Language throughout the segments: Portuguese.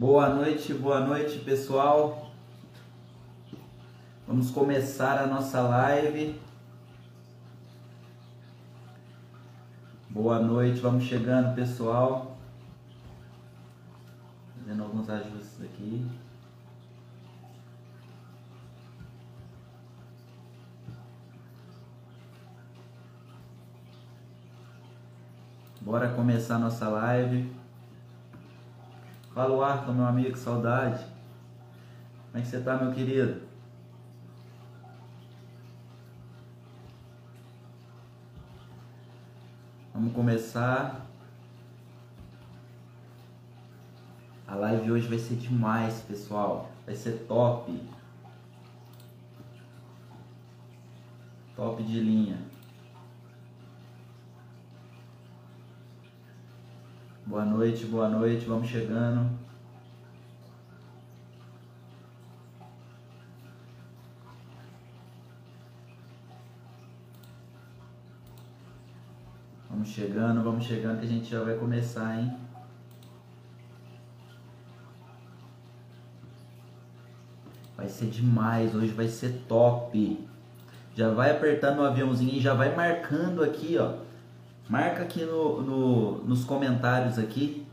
Boa noite, boa noite pessoal. Vamos começar a nossa live. Boa noite, vamos chegando pessoal. Fazendo alguns ajustes aqui. Bora começar nossa live. Fala o Arthur, meu amigo, saudade. Como é que você tá, meu querido? Vamos começar. A live hoje vai ser demais, pessoal. Vai ser top. Top de linha. Boa noite, boa noite, vamos chegando. Vamos chegando, vamos chegando que a gente já vai começar, hein? Vai ser demais, hoje vai ser top. Já vai apertando o aviãozinho e já vai marcando aqui, ó Marca aqui no, no, nos comentários aqui.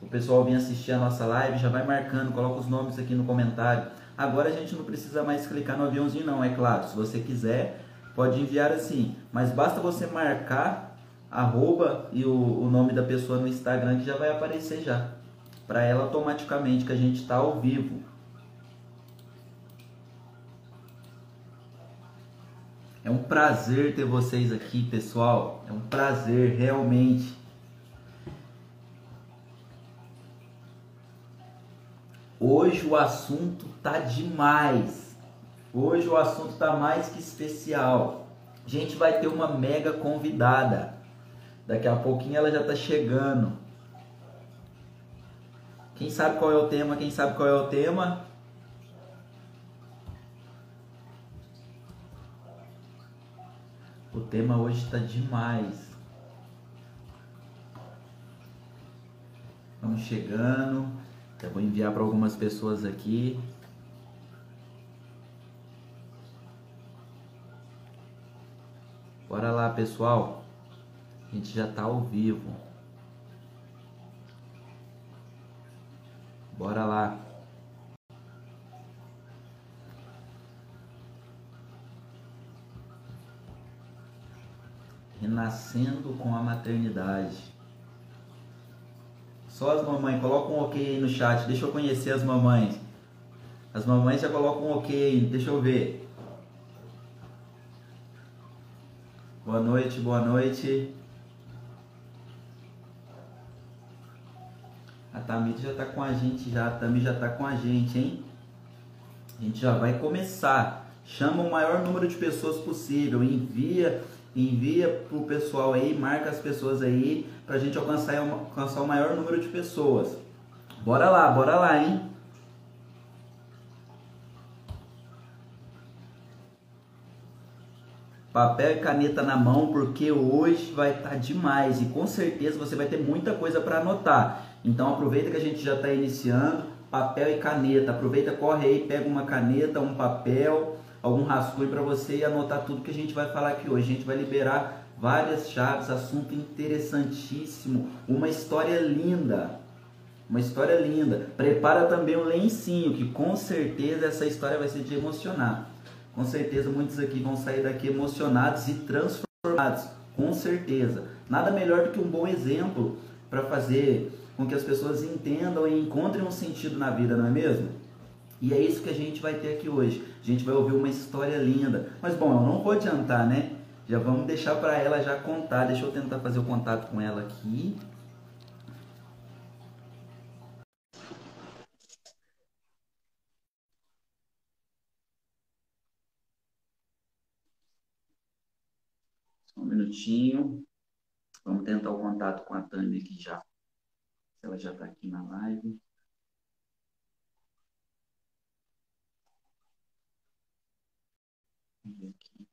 O pessoal vem assistir a nossa live, já vai marcando, coloca os nomes aqui no comentário. Agora a gente não precisa mais clicar no aviãozinho não, é claro. Se você quiser, pode enviar assim. Mas basta você marcar arroba e o, o nome da pessoa no Instagram que já vai aparecer já. Para ela automaticamente que a gente está ao vivo. É um prazer ter vocês aqui, pessoal. É um prazer, realmente. Hoje o assunto tá demais. Hoje o assunto tá mais que especial. A gente vai ter uma mega convidada. Daqui a pouquinho ela já tá chegando. Quem sabe qual é o tema? Quem sabe qual é o tema? O tema hoje está demais. Vamos chegando. Eu vou enviar para algumas pessoas aqui. Bora lá, pessoal. A gente já está ao vivo. Bora lá. Renascendo com a maternidade. Só as mamães, coloca um ok aí no chat, deixa eu conhecer as mamães. As mamães já colocam um ok aí, deixa eu ver. Boa noite, boa noite. A Tamita já está com a gente já, a Tami já está com a gente, hein? A gente já vai começar. Chama o maior número de pessoas possível, envia envia pro pessoal aí, marca as pessoas aí, pra gente alcançar, alcançar o maior número de pessoas. Bora lá, bora lá, hein? Papel e caneta na mão, porque hoje vai estar tá demais e com certeza você vai ter muita coisa para anotar. Então aproveita que a gente já está iniciando, papel e caneta. Aproveita, corre aí, pega uma caneta, um papel algum rascunho para você anotar tudo que a gente vai falar aqui hoje. A gente vai liberar várias chaves, assunto interessantíssimo, uma história linda. Uma história linda. Prepara também o lencinho, que com certeza essa história vai ser de emocionar. Com certeza muitos aqui vão sair daqui emocionados e transformados. Com certeza. Nada melhor do que um bom exemplo para fazer com que as pessoas entendam e encontrem um sentido na vida, não é mesmo? E é isso que a gente vai ter aqui hoje. A gente vai ouvir uma história linda. Mas bom, eu não vou adiantar, né? Já vamos deixar para ela já contar. Deixa eu tentar fazer o contato com ela aqui. Um minutinho. Vamos tentar o contato com a Tânia aqui já. Ela já está aqui na live. compartilha aqui.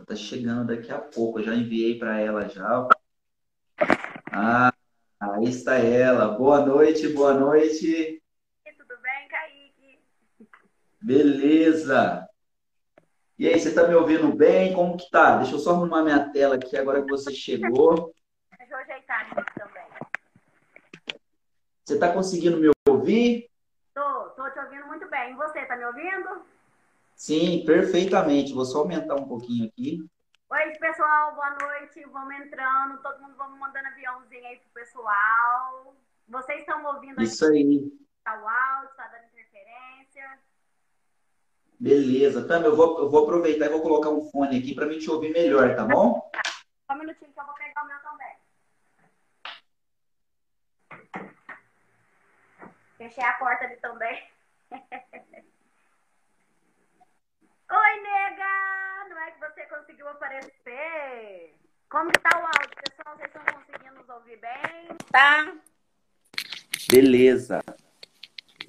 Está chegando daqui a pouco. Eu já enviei para ela já. Ah, aí está ela. Boa noite, boa noite. Beleza. E aí, você tá me ouvindo bem? Como que tá? Deixa eu só arrumar minha tela aqui agora que você chegou. Deixa eu ajeitar aqui também. Você tá conseguindo me ouvir? Tô, tô te ouvindo muito bem. E você, tá me ouvindo? Sim, perfeitamente. Vou só aumentar um pouquinho aqui. Oi, pessoal, boa noite. Vamos entrando, todo mundo vamos mandando aviãozinho aí pro pessoal. Vocês estão ouvindo Isso aí. Tá o áudio, tá dando. Beleza, Tami, eu vou, eu vou aproveitar e vou colocar um fone aqui para mim te ouvir melhor, tá bom? Só um minutinho que eu vou pegar o meu também. Fechei a porta ali também. Oi, nega! Não é que você conseguiu aparecer? Como que tá o áudio, pessoal? Vocês estão conseguindo nos ouvir bem? Tá? Beleza.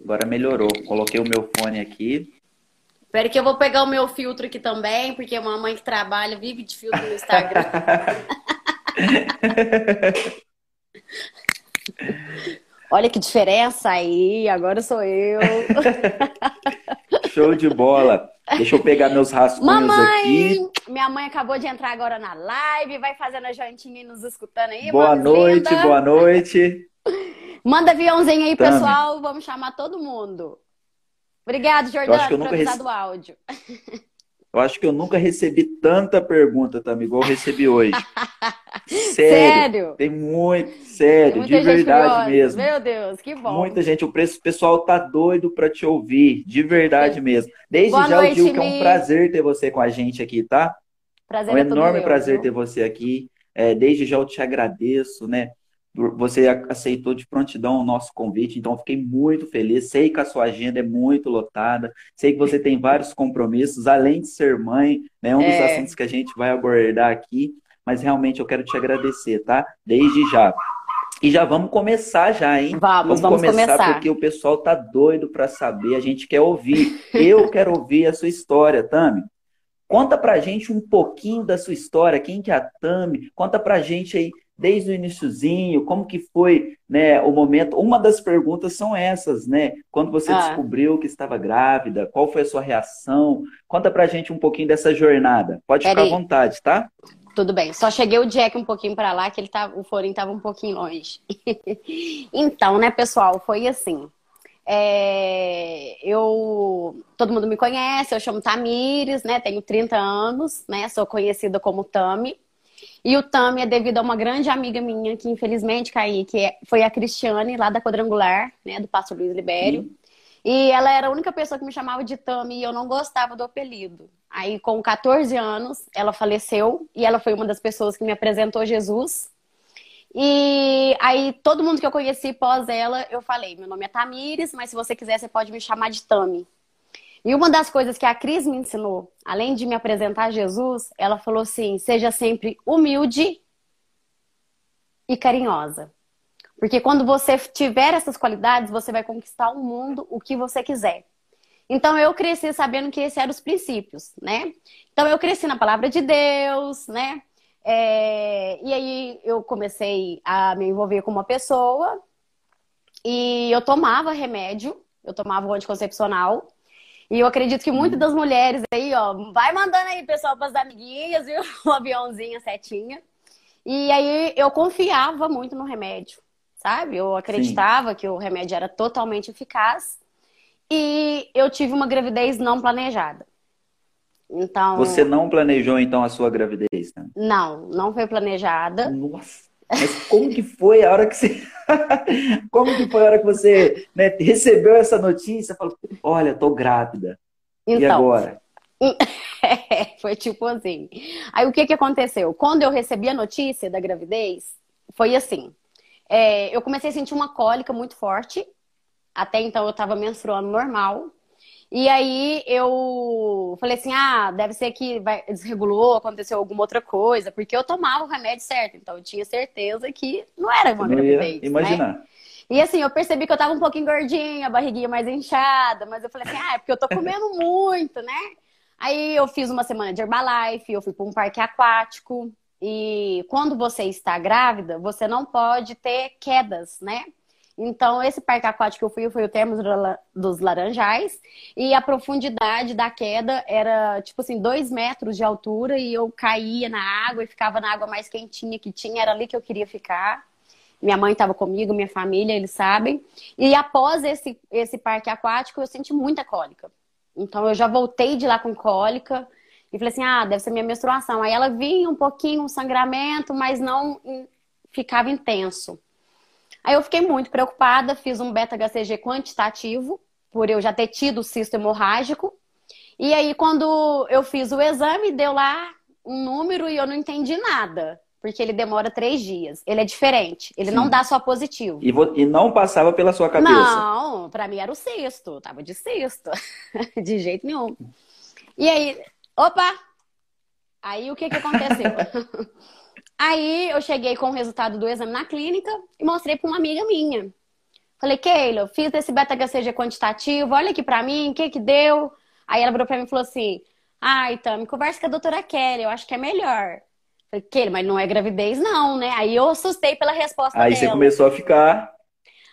Agora melhorou. Coloquei o meu fone aqui. Espera que eu vou pegar o meu filtro aqui também, porque é uma mãe que trabalha vive de filtro no Instagram. Olha que diferença aí, agora sou eu. Show de bola. Deixa eu pegar meus rascunhos Mamãe, aqui. Minha mãe acabou de entrar agora na live, vai fazendo a jantinha e nos escutando aí. Boa noite, linda. boa noite. Manda aviãozinho aí, Tami. pessoal. Vamos chamar todo mundo. Obrigado, Jordana, por avisar rece... do áudio. Eu acho que eu nunca recebi tanta pergunta, Tami, igual eu recebi hoje. sério, sério? Tem muito, sério, de verdade mesmo. Meu Deus, que bom. Muita gente, o pessoal tá doido para te ouvir, de verdade mesmo. Desde Boa já noite, eu digo que é um prazer ter você com a gente aqui, tá? Prazer é um enorme meu, prazer viu? ter você aqui. É, desde já eu te agradeço, né? Você aceitou de prontidão o nosso convite, então fiquei muito feliz. Sei que a sua agenda é muito lotada, sei que você tem vários compromissos, além de ser mãe, né? Um dos é. assuntos que a gente vai abordar aqui, mas realmente eu quero te agradecer, tá? Desde já. E já vamos começar já, hein? Vamos, vamos, vamos começar, começar, porque o pessoal tá doido para saber, a gente quer ouvir. Eu quero ouvir a sua história, Tami. Conta pra gente um pouquinho da sua história, quem que é a Tami? Conta pra gente aí desde o iníciozinho, como que foi né, o momento. Uma das perguntas são essas, né? Quando você ah. descobriu que estava grávida, qual foi a sua reação? Conta pra gente um pouquinho dessa jornada. Pode Pera ficar aí. à vontade, tá? Tudo bem. Só cheguei o Jack um pouquinho para lá, que ele tá, o Florim estava um pouquinho longe. então, né, pessoal, foi assim. É, eu, todo mundo me conhece, eu chamo Tamires, né? Tenho 30 anos, né? Sou conhecida como Tami. E o Tami é devido a uma grande amiga minha, que infelizmente, Caí, que é, foi a Cristiane, lá da Quadrangular, né, do Pastor Luiz Libério. Uhum. E ela era a única pessoa que me chamava de Tami e eu não gostava do apelido. Aí, com 14 anos, ela faleceu e ela foi uma das pessoas que me apresentou Jesus. E aí, todo mundo que eu conheci pós ela, eu falei: meu nome é Tamires, mas se você quiser, você pode me chamar de Tami. E uma das coisas que a Cris me ensinou, além de me apresentar a Jesus, ela falou assim: seja sempre humilde e carinhosa. Porque quando você tiver essas qualidades, você vai conquistar o mundo o que você quiser. Então eu cresci sabendo que esses eram os princípios, né? Então eu cresci na palavra de Deus, né? É... E aí eu comecei a me envolver com uma pessoa e eu tomava remédio, eu tomava o anticoncepcional e eu acredito que muitas das mulheres aí, ó, vai mandando aí, pessoal, para as amiguinhas, viu? Um aviãozinho, setinha. E aí eu confiava muito no remédio, sabe? Eu acreditava Sim. que o remédio era totalmente eficaz. E eu tive uma gravidez não planejada. Então. Você não planejou então a sua gravidez? Né? Não, não foi planejada. Nossa. Mas como que foi a hora que você. como que foi a hora que você né, recebeu essa notícia falou: olha, tô grávida. Então, e agora? foi tipo assim. Aí o que, que aconteceu? Quando eu recebi a notícia da gravidez, foi assim. É, eu comecei a sentir uma cólica muito forte. Até então eu tava menstruando normal. E aí eu falei assim: ah, deve ser que vai, desregulou, aconteceu alguma outra coisa, porque eu tomava o remédio certo, então eu tinha certeza que não era uma gravidez. Né? Imaginar. Né? E assim, eu percebi que eu tava um pouquinho gordinha, a barriguinha mais inchada, mas eu falei assim: ah, é porque eu tô comendo muito, né? Aí eu fiz uma semana de Herbalife, eu fui para um parque aquático. E quando você está grávida, você não pode ter quedas, né? Então, esse parque aquático que eu fui foi o Termos dos Laranjais. E a profundidade da queda era, tipo assim, dois metros de altura. E eu caía na água e ficava na água mais quentinha que tinha. Era ali que eu queria ficar. Minha mãe estava comigo, minha família, eles sabem. E após esse, esse parque aquático, eu senti muita cólica. Então, eu já voltei de lá com cólica. E falei assim, ah, deve ser minha menstruação. Aí ela vinha um pouquinho, um sangramento, mas não ficava intenso. Aí eu fiquei muito preocupada, fiz um beta-HCG quantitativo, por eu já ter tido cisto hemorrágico. E aí, quando eu fiz o exame, deu lá um número e eu não entendi nada. Porque ele demora três dias. Ele é diferente. Ele Sim. não dá só positivo. E, e, não passava pela sua cabeça? Não, pra mim era o cisto. Tava de cisto. de jeito nenhum. E aí, opa! Aí o que que aconteceu? Aí eu cheguei com o resultado do exame na clínica e mostrei para uma amiga minha. Falei, Keila, eu fiz esse beta-HCG quantitativo, olha aqui para mim, o que que deu? Aí ela virou para mim e falou assim, ai, Tami, conversa com a doutora Kelly, eu acho que é melhor. Falei, Keila, mas não é gravidez não, né? Aí eu assustei pela resposta Aí dela. você começou a ficar...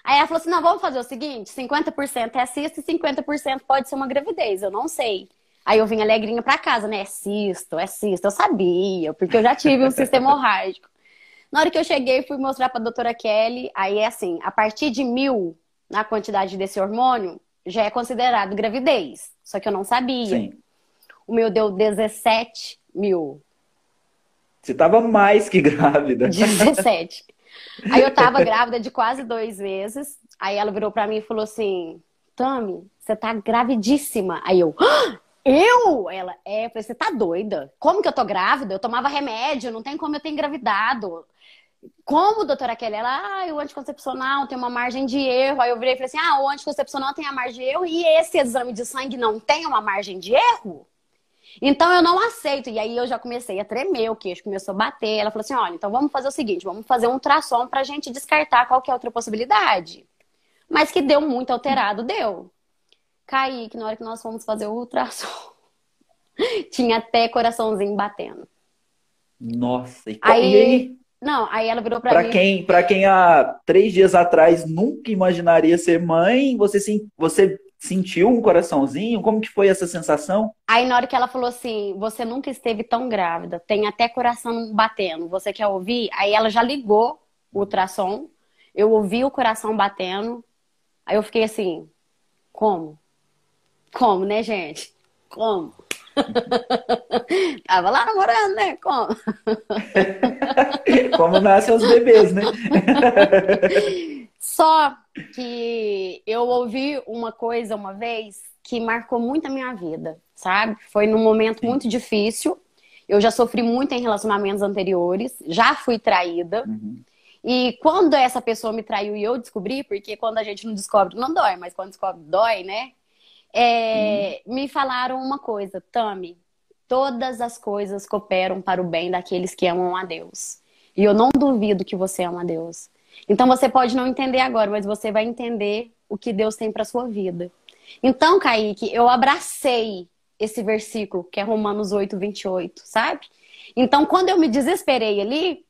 Aí ela falou assim, não, vamos fazer o seguinte, 50% é cisto e 50% pode ser uma gravidez, eu não sei. Aí eu vim alegrinha pra casa, né? É cisto, é cisto. Eu sabia, porque eu já tive um sistema hemorrágico. Na hora que eu cheguei, fui mostrar pra doutora Kelly. Aí é assim, a partir de mil, na quantidade desse hormônio, já é considerado gravidez. Só que eu não sabia. Sim. O meu deu 17 mil. Você tava mais que grávida. 17. Aí eu tava grávida de quase dois meses. Aí ela virou pra mim e falou assim: Tami, você tá gravidíssima. Aí eu, ah! Eu? Ela, é, eu falei, você tá doida? Como que eu tô grávida? Eu tomava remédio, não tem como eu ter engravidado. Como, doutora Kelly? Ela, ah, o anticoncepcional tem uma margem de erro. Aí eu virei e falei assim, ah, o anticoncepcional tem a margem de erro e esse exame de sangue não tem uma margem de erro? Então eu não aceito. E aí eu já comecei a tremer, o queixo começou a bater. Ela falou assim: olha, então vamos fazer o seguinte: vamos fazer um ultrassom pra gente descartar qualquer outra possibilidade. Mas que deu muito alterado, deu. Kaique, na hora que nós fomos fazer o ultrassom, tinha até coraçãozinho batendo. Nossa, e, aí, e aí? Não, aí ela virou pra, pra mim. Quem, pra quem há três dias atrás nunca imaginaria ser mãe, você, você sentiu um coraçãozinho? Como que foi essa sensação? Aí na hora que ela falou assim, você nunca esteve tão grávida, tem até coração batendo, você quer ouvir? Aí ela já ligou o ultrassom, eu ouvi o coração batendo, aí eu fiquei assim, como? Como, né, gente? Como? Tava lá namorando, né? Como? Como nascem os bebês, né? Só que eu ouvi uma coisa uma vez que marcou muito a minha vida, sabe? Foi num momento Sim. muito difícil. Eu já sofri muito em relacionamentos anteriores, já fui traída. Uhum. E quando essa pessoa me traiu e eu descobri, porque quando a gente não descobre, não dói, mas quando descobre, dói, né? É, hum. Me falaram uma coisa, Tami, todas as coisas cooperam para o bem daqueles que amam a Deus. E eu não duvido que você ama a Deus. Então você pode não entender agora, mas você vai entender o que Deus tem para sua vida. Então, Kaique, eu abracei esse versículo, que é Romanos 8, 28, sabe? Então, quando eu me desesperei ali,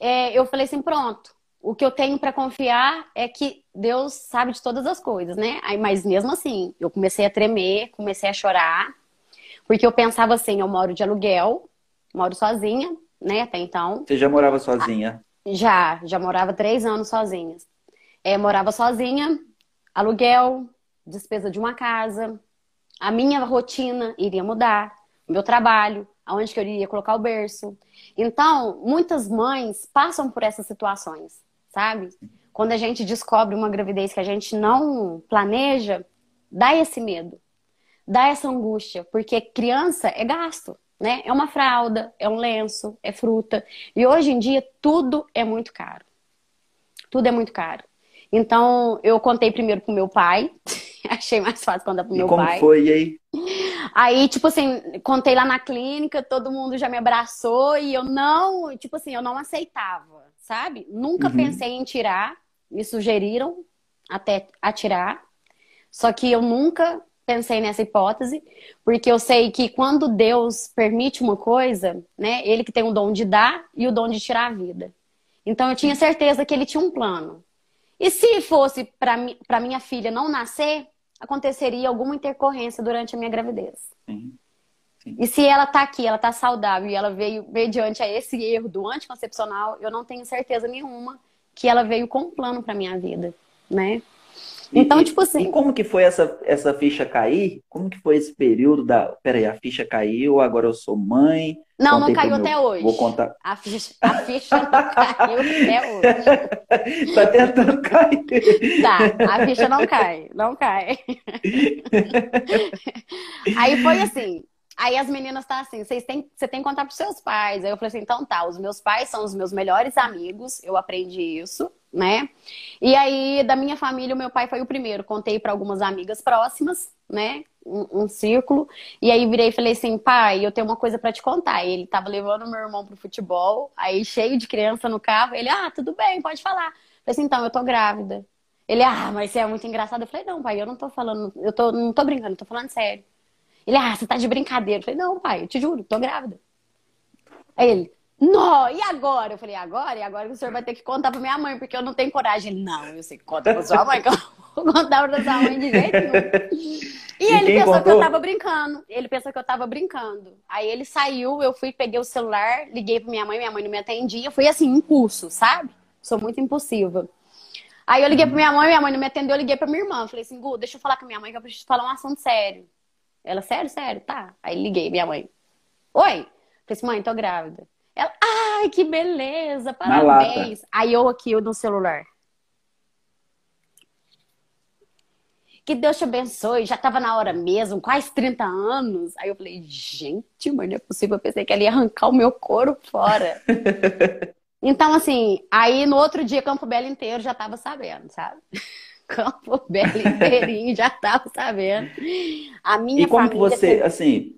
é, eu falei assim: pronto, o que eu tenho para confiar é que Deus sabe de todas as coisas, né? Aí, mas mesmo assim, eu comecei a tremer, comecei a chorar, porque eu pensava assim: eu moro de aluguel, moro sozinha, né? Até então. Você já morava sozinha? Já, já morava três anos sozinha. É, morava sozinha, aluguel, despesa de uma casa, a minha rotina iria mudar, o meu trabalho, aonde que eu iria colocar o berço. Então, muitas mães passam por essas situações sabe? Quando a gente descobre uma gravidez que a gente não planeja, dá esse medo, dá essa angústia, porque criança é gasto, né? É uma fralda, é um lenço, é fruta. E hoje em dia tudo é muito caro. Tudo é muito caro. Então, eu contei primeiro pro meu pai. Achei mais fácil contar pro e meu como pai. Como foi aí? Aí, tipo assim, contei lá na clínica, todo mundo já me abraçou e eu não, tipo assim, eu não aceitava sabe? Nunca uhum. pensei em tirar, me sugeriram até atirar, só que eu nunca pensei nessa hipótese, porque eu sei que quando Deus permite uma coisa, né, ele que tem o dom de dar e o dom de tirar a vida. Então eu tinha certeza que ele tinha um plano. E se fosse para minha filha não nascer, aconteceria alguma intercorrência durante a minha gravidez. Sim. Sim. E se ela tá aqui, ela tá saudável e ela veio mediante a esse erro do anticoncepcional, eu não tenho certeza nenhuma que ela veio com um plano para minha vida, né? Então, e, tipo assim. E como que foi essa, essa ficha cair? Como que foi esse período da. Peraí, a ficha caiu, agora eu sou mãe. Não, não caiu até hoje. Vou contar. A ficha, a ficha não caiu até hoje. tá tentando cair. Tá, a ficha não cai, não cai. Aí foi assim. Aí as meninas tá assim, vocês têm, você tem que contar pros seus pais. Aí eu falei assim, então tá, os meus pais são os meus melhores amigos, eu aprendi isso né? E aí, da minha família, o meu pai foi o primeiro. Contei para algumas amigas próximas, né? Um, um, círculo. E aí virei e falei assim, pai, eu tenho uma coisa para te contar. E ele tava levando meu irmão pro futebol, aí cheio de criança no carro. Ele, ah, tudo bem, pode falar. Eu falei assim, então, eu tô grávida. Ele, ah, mas você é muito engraçado. Eu falei, não, pai, eu não tô falando, eu tô, não tô brincando, tô falando sério. Ele, ah, você tá de brincadeira. Eu falei, não, pai, eu te juro, tô grávida. Aí ele, não, e agora? Eu falei, agora? E agora o senhor vai ter que contar pra minha mãe, porque eu não tenho coragem. Ele, não, eu sei que conta pra sua mãe, que eu não vou contar pra sua mãe de jeito nenhum. E, e ele pensou contou? que eu tava brincando. Ele pensou que eu tava brincando. Aí ele saiu, eu fui, peguei o celular, liguei pra minha mãe, minha mãe não me atendia. Fui assim, impulso, sabe? Sou muito impulsiva. Aí eu liguei pra minha mãe, minha mãe não me atendeu, eu liguei pra minha irmã. Falei assim, Gu, deixa eu falar com minha mãe que eu preciso falar um assunto sério. Ela, sério, sério? Tá. Aí liguei, minha mãe. Oi? Falei assim, mãe, tô grávida. Ela, ai, que beleza, parabéns. Aí eu aqui, eu no celular. Que Deus te abençoe, já tava na hora mesmo, quase 30 anos. Aí eu falei, gente, mas não é possível. Eu pensei que ela ia arrancar o meu couro fora. então, assim, aí no outro dia, Campo Belo inteiro já tava sabendo, sabe? Campo Belo inteirinho já tava sabendo. A minha e como família. Que você, assim,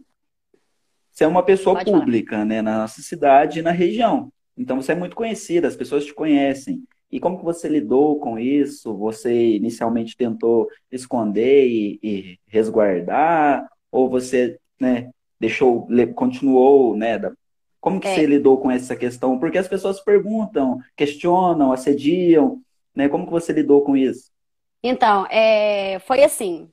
você é uma pessoa Pode pública, falar. né, na nossa cidade e na região. Então você é muito conhecida, as pessoas te conhecem. E como que você lidou com isso? Você inicialmente tentou esconder e, e resguardar? Ou você, né, deixou, continuou, né? Como que é. você lidou com essa questão? Porque as pessoas perguntam, questionam, assediam, né? Como que você lidou com isso? Então, é, foi assim.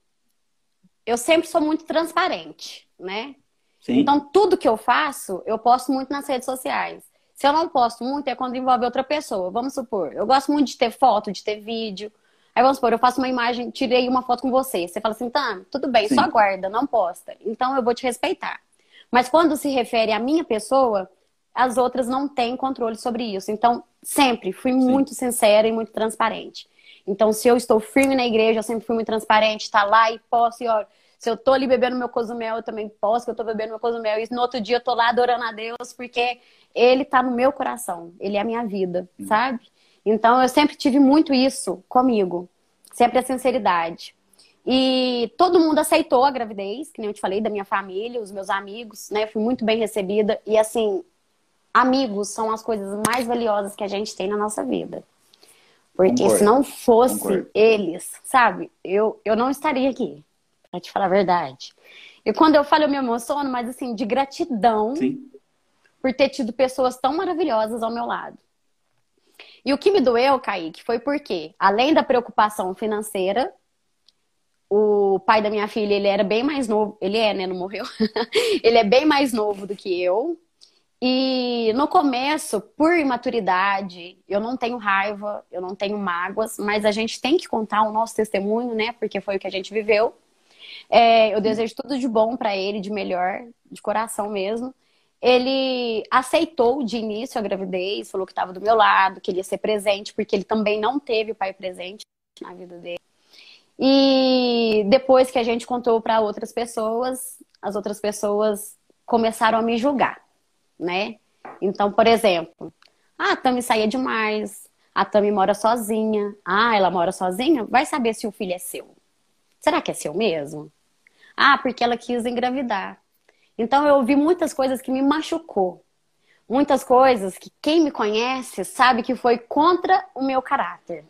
Eu sempre sou muito transparente, né? Sim. Então, tudo que eu faço, eu posto muito nas redes sociais. Se eu não posto muito, é quando envolve outra pessoa. Vamos supor, eu gosto muito de ter foto, de ter vídeo. Aí vamos supor, eu faço uma imagem, tirei uma foto com você. Você fala assim, tá, tudo bem, Sim. só guarda, não posta. Então eu vou te respeitar. Mas quando se refere à minha pessoa, as outras não têm controle sobre isso. Então, sempre fui Sim. muito sincera e muito transparente. Então, se eu estou firme na igreja, eu sempre fui muito transparente, tá lá e posso e olha, se eu tô ali bebendo meu cozumel, eu também posso, que eu tô bebendo meu cozumel. E no outro dia eu tô lá adorando a Deus, porque Ele tá no meu coração. Ele é a minha vida, hum. sabe? Então eu sempre tive muito isso comigo. Sempre a sinceridade. E todo mundo aceitou a gravidez, que nem eu te falei, da minha família, os meus amigos, né? Fui muito bem recebida. E assim, amigos são as coisas mais valiosas que a gente tem na nossa vida. Porque Concordo. se não fosse Concordo. eles, sabe, eu, eu não estaria aqui pra te falar a verdade. E quando eu falo, eu me emociono, mas assim, de gratidão Sim. por ter tido pessoas tão maravilhosas ao meu lado. E o que me doeu, Kaique, foi porque, além da preocupação financeira, o pai da minha filha, ele era bem mais novo. Ele é, né? Não morreu. ele é bem mais novo do que eu. E no começo, por imaturidade, eu não tenho raiva, eu não tenho mágoas, mas a gente tem que contar o nosso testemunho, né? Porque foi o que a gente viveu. É, eu desejo tudo de bom para ele, de melhor, de coração mesmo. Ele aceitou de início a gravidez, falou que estava do meu lado, queria ser presente, porque ele também não teve o pai presente na vida dele. E depois que a gente contou para outras pessoas, as outras pessoas começaram a me julgar, né? Então, por exemplo, ah, a Tami saía demais, a Tami mora sozinha. Ah, ela mora sozinha? Vai saber se o filho é seu. Será que é seu mesmo? Ah, porque ela quis engravidar. Então eu ouvi muitas coisas que me machucou. Muitas coisas que quem me conhece sabe que foi contra o meu caráter.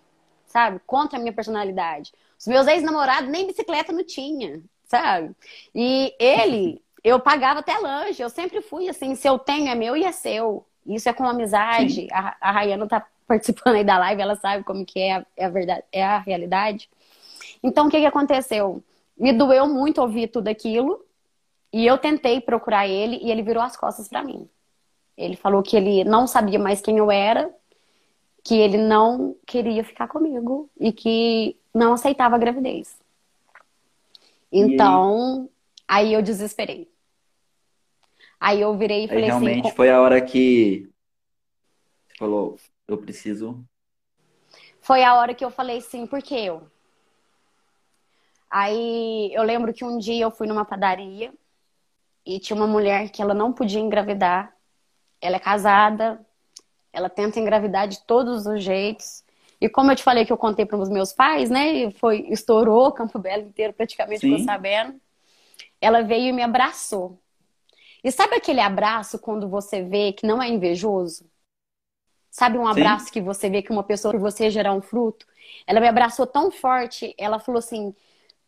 Sabe? Contra a minha personalidade. Os meus ex-namorados nem bicicleta não tinha. sabe? E ele, eu pagava até lanche, eu sempre fui assim, se eu tenho é meu e é seu. Isso é com amizade. A, a Rayana tá participando aí da live, ela sabe como que é a, é a verdade, é a realidade. Então, o que que aconteceu? Me doeu muito ouvir tudo aquilo, e eu tentei procurar ele, e ele virou as costas para mim. Ele falou que ele não sabia mais quem eu era, que ele não queria ficar comigo e que não aceitava a gravidez. Então, aí? aí? eu desesperei. Aí eu virei e falei aí realmente assim. Realmente foi a hora que você falou, eu preciso. Foi a hora que eu falei sim, porque eu. Aí eu lembro que um dia eu fui numa padaria e tinha uma mulher que ela não podia engravidar. Ela é casada, ela tenta engravidar de todos os jeitos. E como eu te falei que eu contei para os meus pais, né? Foi, estourou o Campo Belo inteiro, praticamente ficou sabendo. Ela veio e me abraçou. E sabe aquele abraço quando você vê que não é invejoso? Sabe um abraço Sim. que você vê que uma pessoa por você gerar um fruto? Ela me abraçou tão forte, ela falou assim: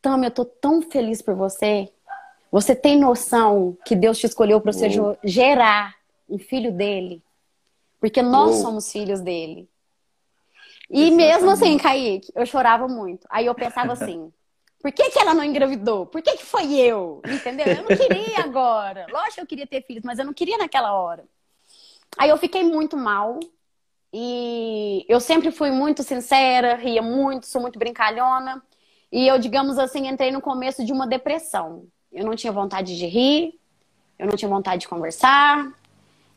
Tami, eu tô tão feliz por você. Você tem noção que Deus te escolheu para você gerar um filho dele? Porque nós somos filhos dele. E Exatamente. mesmo assim, Kaique, eu chorava muito. Aí eu pensava assim, por que, que ela não engravidou? Por que, que foi eu? Entendeu? Eu não queria agora. Lógico que eu queria ter filhos, mas eu não queria naquela hora. Aí eu fiquei muito mal. E eu sempre fui muito sincera, ria muito, sou muito brincalhona. E eu, digamos assim, entrei no começo de uma depressão. Eu não tinha vontade de rir, eu não tinha vontade de conversar,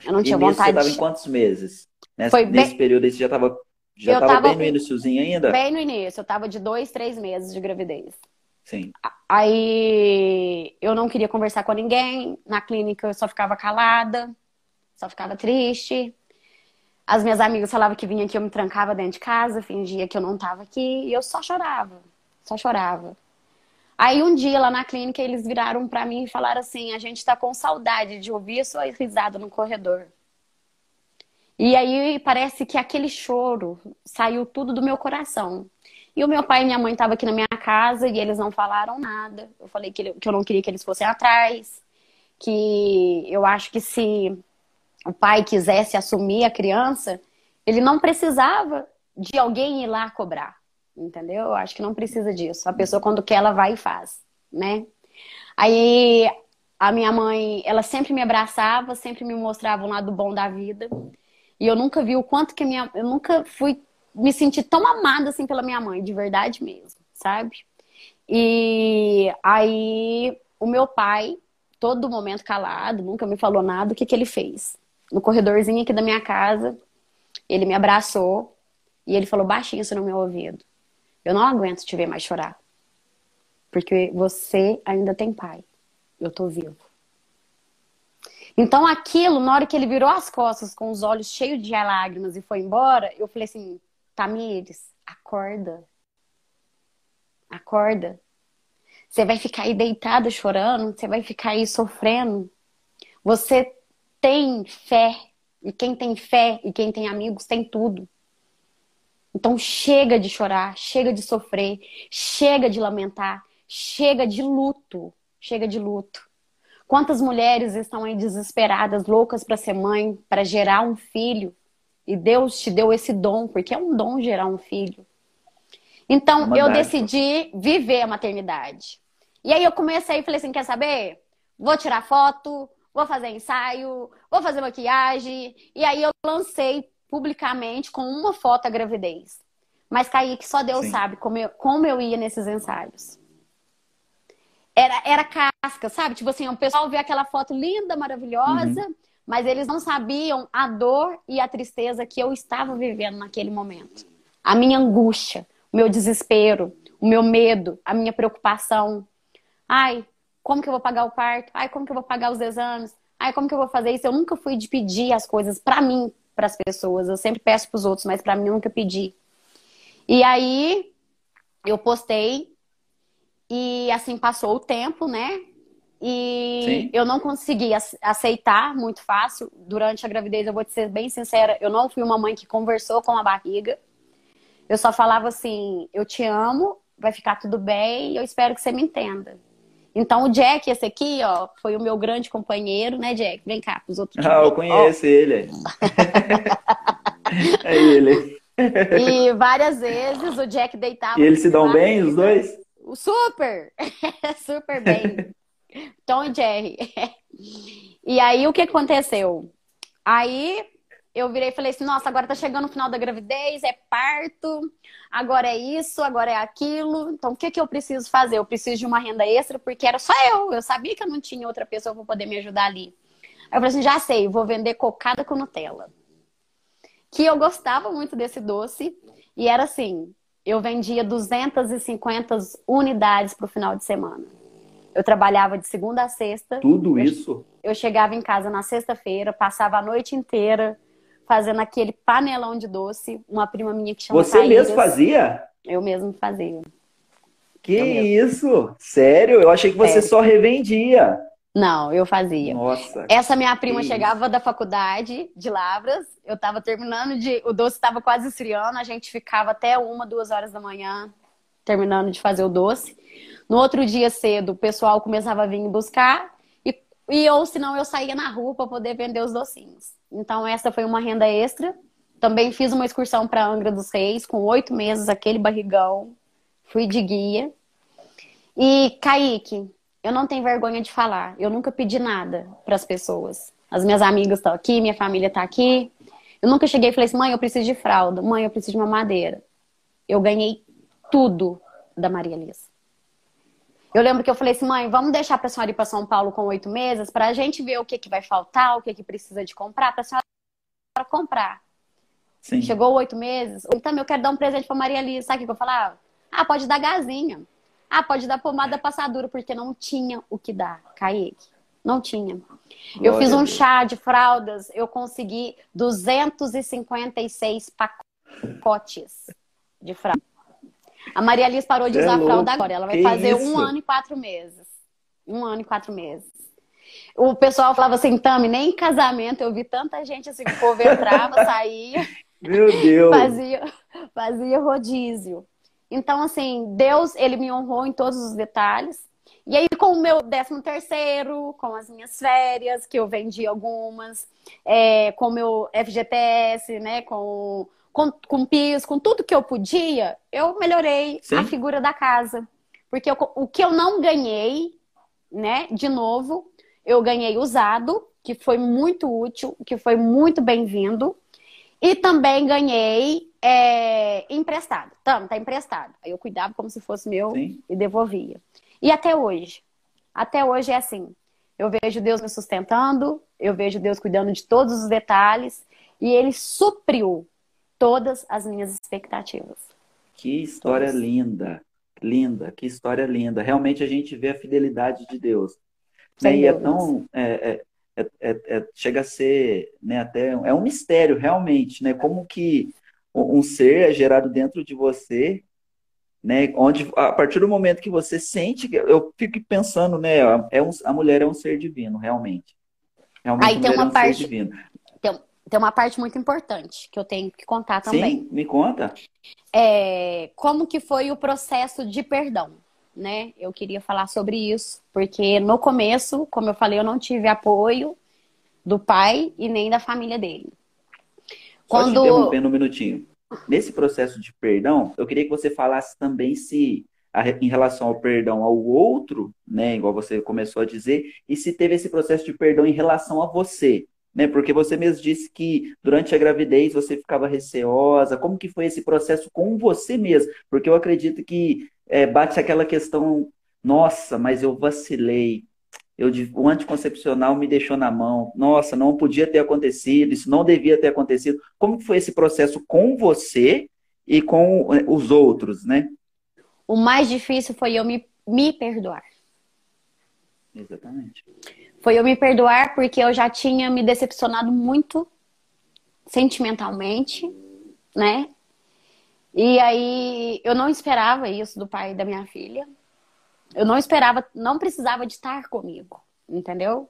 eu não e tinha vontade. Você estava em quantos meses? Nesse, Foi nesse bem... período aí você já estava já eu tava, bem no iníciozinho ainda? Bem no início, eu estava de dois, três meses de gravidez. Sim. Aí eu não queria conversar com ninguém, na clínica eu só ficava calada, só ficava triste. As minhas amigas falavam que vinha aqui, eu me trancava dentro de casa, fingia que eu não estava aqui, e eu só chorava, só chorava. Aí um dia lá na clínica eles viraram para mim e falaram assim: a gente está com saudade de ouvir a sua risada no corredor. E aí parece que aquele choro saiu tudo do meu coração. E o meu pai e minha mãe estavam aqui na minha casa e eles não falaram nada. Eu falei que, que eu não queria que eles fossem atrás, que eu acho que se o pai quisesse assumir a criança, ele não precisava de alguém ir lá cobrar entendeu? Eu acho que não precisa disso. A pessoa, quando quer, ela vai e faz, né? Aí a minha mãe, ela sempre me abraçava, sempre me mostrava um lado bom da vida. E eu nunca vi o quanto que minha. Eu nunca fui me sentir tão amada assim pela minha mãe, de verdade mesmo, sabe? E aí o meu pai, todo momento calado, nunca me falou nada, o que, que ele fez? No corredorzinho aqui da minha casa, ele me abraçou e ele falou baixinho isso no meu ouvido. Eu não aguento te ver mais chorar. Porque você ainda tem pai. Eu tô vivo. Então aquilo, na hora que ele virou as costas com os olhos cheios de lágrimas e foi embora, eu falei assim: Tamires, acorda. Acorda. Você vai ficar aí deitada chorando, você vai ficar aí sofrendo. Você tem fé. E quem tem fé e quem tem amigos tem tudo. Então chega de chorar, chega de sofrer, chega de lamentar, chega de luto, chega de luto. Quantas mulheres estão aí desesperadas, loucas para ser mãe, para gerar um filho? E Deus te deu esse dom, porque é um dom gerar um filho. Então é eu decidi viver a maternidade. E aí eu comecei e falei assim, quer saber? Vou tirar foto, vou fazer ensaio, vou fazer maquiagem. E aí eu lancei publicamente com uma foto a gravidez. Mas, Kaique, só Deus Sim. sabe como eu, como eu ia nesses ensaios. Era, era casca, sabe? Tipo assim, o pessoal vê aquela foto linda, maravilhosa, uhum. Mas eles não sabiam a dor e a tristeza que eu estava vivendo naquele momento. A minha angústia, o meu desespero, o meu medo, a minha preocupação. Ai, como que eu vou pagar o parto? Ai, como que eu vou pagar os exames? Ai, como que eu vou fazer isso? Eu nunca fui de pedir as coisas para mim, para as pessoas. Eu sempre peço para os outros, mas para mim eu nunca pedi. E aí eu postei e assim passou o tempo, né? E Sim. eu não consegui aceitar muito fácil. Durante a gravidez, eu vou te ser bem sincera, eu não fui uma mãe que conversou com a barriga. Eu só falava assim: eu te amo, vai ficar tudo bem eu espero que você me entenda. Então, o Jack, esse aqui, ó, foi o meu grande companheiro, né, Jack? Vem cá, os outros. Ah, eu conheço ele. é ele. E várias vezes o Jack deitava. E eles se dão bem, os dois? Super! Super bem. Tom e Jerry. E aí, o que aconteceu? Aí, eu virei e falei assim: nossa, agora tá chegando o final da gravidez, é parto, agora é isso, agora é aquilo. Então, o que, que eu preciso fazer? Eu preciso de uma renda extra, porque era só eu. Eu sabia que eu não tinha outra pessoa para poder me ajudar ali. Aí eu falei assim: já sei, vou vender cocada com Nutella. Que eu gostava muito desse doce. E era assim: eu vendia 250 unidades pro final de semana. Eu trabalhava de segunda a sexta. Tudo eu, isso? Eu chegava em casa na sexta-feira, passava a noite inteira fazendo aquele panelão de doce. Uma prima minha que chama Você mesmo fazia? Eu mesmo fazia. Que isso? Sério? Eu achei que você Sério. só revendia. Não, eu fazia. Nossa. Essa minha prima chegava isso. da faculdade de Lavras, eu estava terminando de. O doce estava quase esfriando, a gente ficava até uma, duas horas da manhã terminando de fazer o doce. No outro dia cedo, o pessoal começava a vir buscar, e, e ou senão eu saía na rua para poder vender os docinhos. Então, essa foi uma renda extra. Também fiz uma excursão para Angra dos Reis, com oito meses, aquele barrigão. Fui de guia. E, Kaique, eu não tenho vergonha de falar. Eu nunca pedi nada para as pessoas. As minhas amigas estão aqui, minha família está aqui. Eu nunca cheguei e falei assim, mãe, eu preciso de fralda. Mãe, eu preciso de uma madeira. Eu ganhei tudo da Maria Elisa. Eu lembro que eu falei assim, mãe, vamos deixar a senhora ir para São Paulo com oito meses para a gente ver o que, que vai faltar, o que, que precisa de comprar, para a senhora comprar. Sim. Chegou oito meses, então eu quero dar um presente para Maria Elisa. Sabe o que eu falava? Ah, pode dar gazinha. Ah, pode dar pomada passadura, porque não tinha o que dar, Kaique. Não tinha. Eu fiz um chá de fraldas, eu consegui 256 pacotes de fraldas. A Maria Alice parou de é usar louco. fralda agora. Ela vai que fazer isso? um ano e quatro meses. Um ano e quatro meses. O pessoal falava assim, Tami, nem em casamento eu vi tanta gente assim, que o povo entrava, saía. Meu Deus! Fazia, fazia rodízio. Então, assim, Deus, ele me honrou em todos os detalhes. E aí, com o meu décimo terceiro, com as minhas férias, que eu vendi algumas, é, com o meu FGTS, né, com com, com piso, com tudo que eu podia, eu melhorei Sim. a figura da casa. Porque eu, o que eu não ganhei, né, de novo, eu ganhei usado, que foi muito útil, que foi muito bem-vindo. E também ganhei é, emprestado. Então, tá emprestado. Aí eu cuidava como se fosse meu Sim. e devolvia. E até hoje. Até hoje é assim. Eu vejo Deus me sustentando, eu vejo Deus cuidando de todos os detalhes. E ele supriu todas as minhas expectativas. Que história todas. linda, linda, que história linda. Realmente a gente vê a fidelidade de Deus. Né? E é tão. É, é, é, é, chega a ser né, até. É um mistério, realmente, né? Como que um ser é gerado dentro de você, né? Onde, a partir do momento que você sente, eu fico pensando, né? É um, a mulher é um ser divino, realmente. Realmente Aí tem uma é um parte. Tem, uma parte muito importante que eu tenho que contar também. Sim, me conta. É, como que foi o processo de perdão, né? Eu queria falar sobre isso, porque no começo, como eu falei, eu não tive apoio do pai e nem da família dele. Quando... Só te interrompendo um minutinho. Nesse processo de perdão, eu queria que você falasse também se em relação ao perdão ao outro, né, igual você começou a dizer, e se teve esse processo de perdão em relação a você né? Porque você mesmo disse que durante a gravidez você ficava receosa. Como que foi esse processo com você mesmo? Porque eu acredito que é, bate aquela questão, nossa, mas eu vacilei. Eu, o anticoncepcional me deixou na mão. Nossa, não podia ter acontecido, isso não devia ter acontecido. Como que foi esse processo com você e com é, os outros, né? O mais difícil foi eu me, me perdoar. Exatamente. Foi eu me perdoar porque eu já tinha me decepcionado muito sentimentalmente, né? E aí eu não esperava isso do pai da minha filha. Eu não esperava, não precisava de estar comigo, entendeu?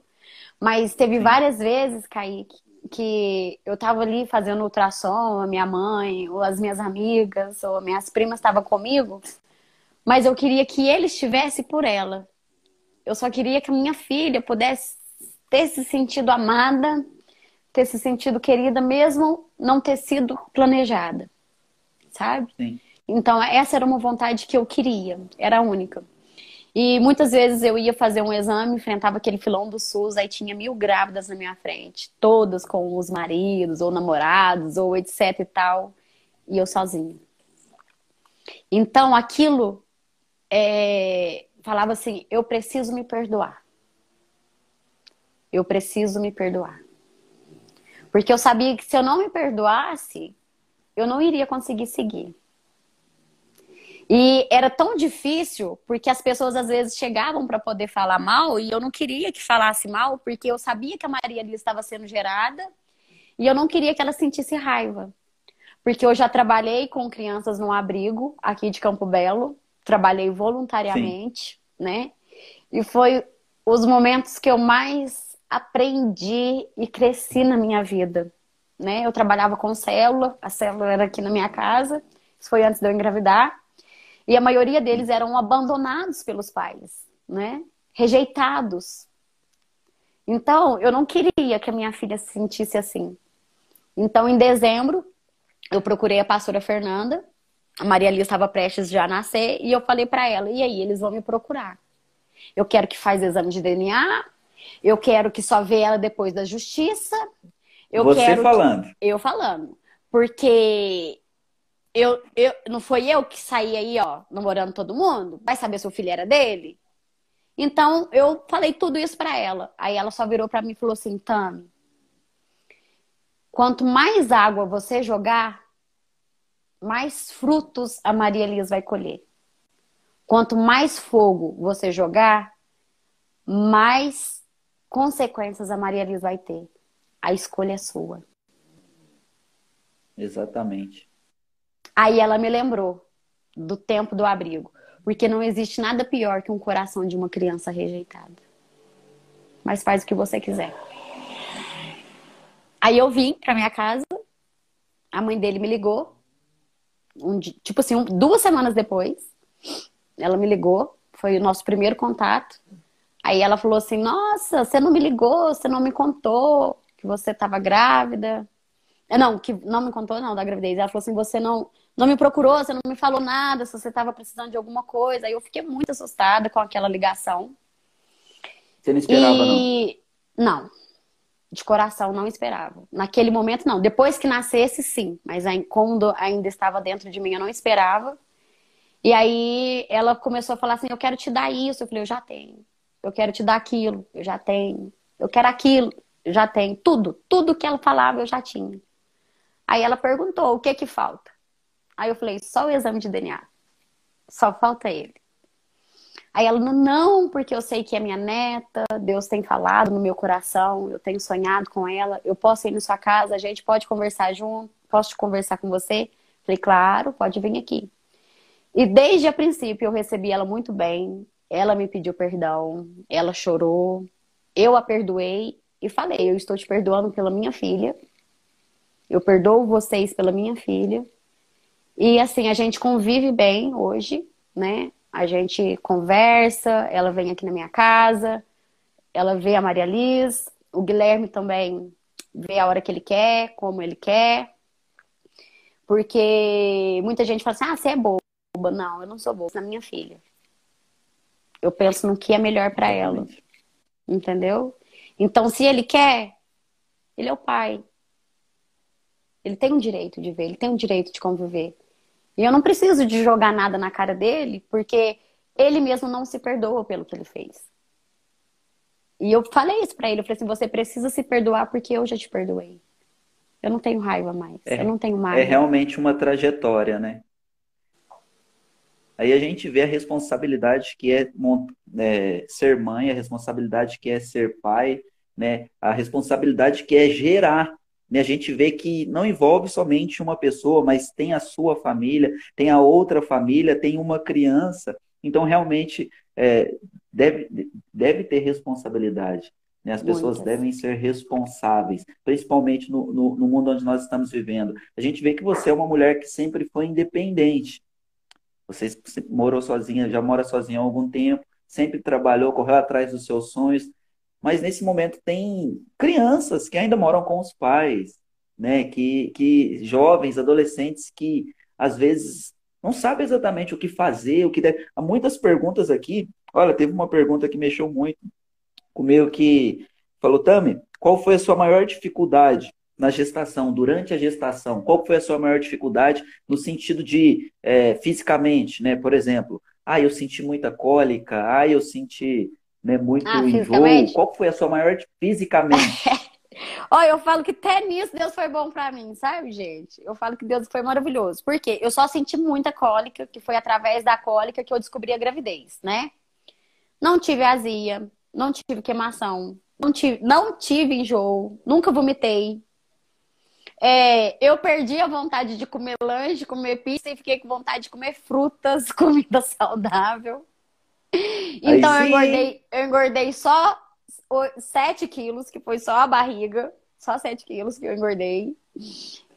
Mas teve várias vezes, Kaique, que eu tava ali fazendo ultrassom, a minha mãe, ou as minhas amigas, ou minhas primas estavam comigo, mas eu queria que ele estivesse por ela. Eu só queria que a minha filha pudesse ter se sentido amada, ter se sentido querida, mesmo não ter sido planejada, sabe? Sim. Então, essa era uma vontade que eu queria, era a única. E muitas vezes eu ia fazer um exame, enfrentava aquele filão do SUS, aí tinha mil grávidas na minha frente, todas com os maridos, ou namorados, ou etc e tal, e eu sozinha. Então, aquilo é, falava assim: eu preciso me perdoar. Eu preciso me perdoar. Porque eu sabia que se eu não me perdoasse, eu não iria conseguir seguir. E era tão difícil, porque as pessoas às vezes chegavam para poder falar mal e eu não queria que falasse mal, porque eu sabia que a Maria ali estava sendo gerada e eu não queria que ela sentisse raiva. Porque eu já trabalhei com crianças no abrigo aqui de Campo Belo, trabalhei voluntariamente, Sim. né? E foi os momentos que eu mais aprendi e cresci na minha vida, né? Eu trabalhava com célula, a célula era aqui na minha casa, isso foi antes de eu engravidar. E a maioria deles eram abandonados pelos pais, né? Rejeitados. Então, eu não queria que a minha filha se sentisse assim. Então, em dezembro, eu procurei a pastora Fernanda. A Maria Lia estava prestes já a nascer e eu falei para ela: "E aí, eles vão me procurar. Eu quero que faz exame de DNA, eu quero que só vê ela depois da justiça. Eu Você quero falando. Que... Eu falando. Porque eu, eu, não foi eu que saí aí, ó, namorando todo mundo? Vai saber se o filho era dele? Então, eu falei tudo isso para ela. Aí ela só virou para mim e falou assim: Tami, quanto mais água você jogar, mais frutos a Maria Elias vai colher. Quanto mais fogo você jogar, mais consequências a Maria Elias vai ter. A escolha é sua. Exatamente. Aí ela me lembrou do tempo do abrigo. Porque não existe nada pior que um coração de uma criança rejeitada. Mas faz o que você quiser. Aí eu vim pra minha casa, a mãe dele me ligou. Um, tipo assim, um, duas semanas depois, ela me ligou. Foi o nosso primeiro contato. Aí ela falou assim: Nossa, você não me ligou, você não me contou que você estava grávida. Não, que não me contou, não, da gravidez. Ela falou assim: Você não, não me procurou, você não me falou nada, se você estava precisando de alguma coisa. Aí eu fiquei muito assustada com aquela ligação. Você não esperava, e... não? Não. De coração, não esperava. Naquele momento, não. Depois que nascesse, sim. Mas quando ainda estava dentro de mim, eu não esperava. E aí ela começou a falar assim: Eu quero te dar isso. Eu falei: Eu já tenho. Eu quero te dar aquilo. Eu já tenho. Eu quero aquilo. Eu já tenho. Tudo. Tudo que ela falava, eu já tinha. Aí ela perguntou: O que que falta? Aí eu falei, só o exame de DNA. Só falta ele. Aí ela, não, porque eu sei que é minha neta, Deus tem falado no meu coração, eu tenho sonhado com ela, eu posso ir na sua casa, a gente pode conversar junto, posso conversar com você? Falei, claro, pode vir aqui. E desde a princípio eu recebi ela muito bem, ela me pediu perdão, ela chorou, eu a perdoei e falei, eu estou te perdoando pela minha filha, eu perdoo vocês pela minha filha, e assim, a gente convive bem hoje, né? A gente conversa, ela vem aqui na minha casa, ela vê a Maria Liz, o Guilherme também vê a hora que ele quer, como ele quer. Porque muita gente fala assim: ah, você é boba. Não, eu não sou boba, é minha filha. Eu penso no que é melhor para ela. Entendeu? Então, se ele quer, ele é o pai. Ele tem um direito de ver, ele tem um direito de conviver. E eu não preciso de jogar nada na cara dele, porque ele mesmo não se perdoa pelo que ele fez. E eu falei isso para ele, eu falei assim, você precisa se perdoar porque eu já te perdoei. Eu não tenho raiva mais. É, eu não tenho mais. É realmente uma trajetória, né? Aí a gente vê a responsabilidade que é, é, ser mãe, a responsabilidade que é ser pai, né? A responsabilidade que é gerar? A gente vê que não envolve somente uma pessoa, mas tem a sua família, tem a outra família, tem uma criança. Então, realmente, é, deve, deve ter responsabilidade. Né? As pessoas Muitas. devem ser responsáveis, principalmente no, no, no, mundo onde nós estamos vivendo. A gente vê que você é uma mulher que sempre foi independente. Você morou sozinha, já mora sozinha há algum tempo, sempre trabalhou, correu atrás dos seus sonhos, mas nesse momento tem crianças que ainda moram com os pais, né? Que, que jovens, adolescentes que às vezes não sabem exatamente o que fazer, o que deve. Há muitas perguntas aqui. Olha, teve uma pergunta que mexeu muito comigo que falou, Tami, qual foi a sua maior dificuldade na gestação, durante a gestação? Qual foi a sua maior dificuldade no sentido de é, fisicamente, né? Por exemplo, ah, eu senti muita cólica, ah, eu senti né, muito ah, enjoo. Qual foi a sua maior fisicamente? Olha, eu falo que até nisso Deus foi bom para mim, sabe, gente? Eu falo que Deus foi maravilhoso. Por quê? Eu só senti muita cólica, que foi através da cólica que eu descobri a gravidez, né? Não tive azia, não tive queimação, não tive, não tive enjoo, nunca vomitei. É, eu perdi a vontade de comer lanche, comer pizza e fiquei com vontade de comer frutas, comida saudável. Então eu engordei, eu engordei só 7 quilos, que foi só a barriga. Só 7 quilos que eu engordei.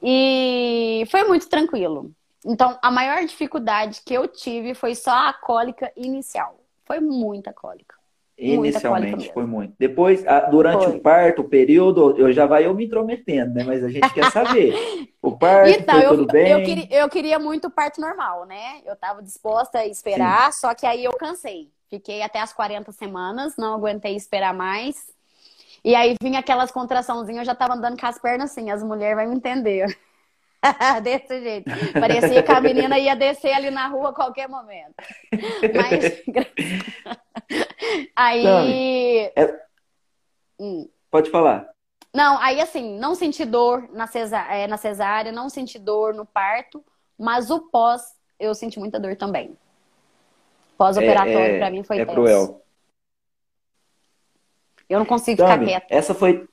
E foi muito tranquilo. Então, a maior dificuldade que eu tive foi só a cólica inicial. Foi muita cólica. Inicialmente foi muito. Depois, durante foi. o parto, o período, eu já vai eu me intrometendo, né? Mas a gente quer saber. O parto então, foi eu, tudo bem? Eu queria, eu queria muito o parto normal, né? Eu tava disposta a esperar, Sim. só que aí eu cansei. Fiquei até as 40 semanas, não aguentei esperar mais. E aí vinha aquelas contraçãozinhas, eu já tava andando com as pernas assim, as mulheres vão me entender. Desse jeito. Parecia que a menina ia descer ali na rua a qualquer momento. Mas. aí. É... Hum. Pode falar. Não, aí assim, não senti dor na, cesá é, na cesárea, não senti dor no parto, mas o pós eu senti muita dor também. Pós-operatório, é, é, para mim, foi é tenso. cruel. Eu não consigo Tami, ficar quieta. Essa foi,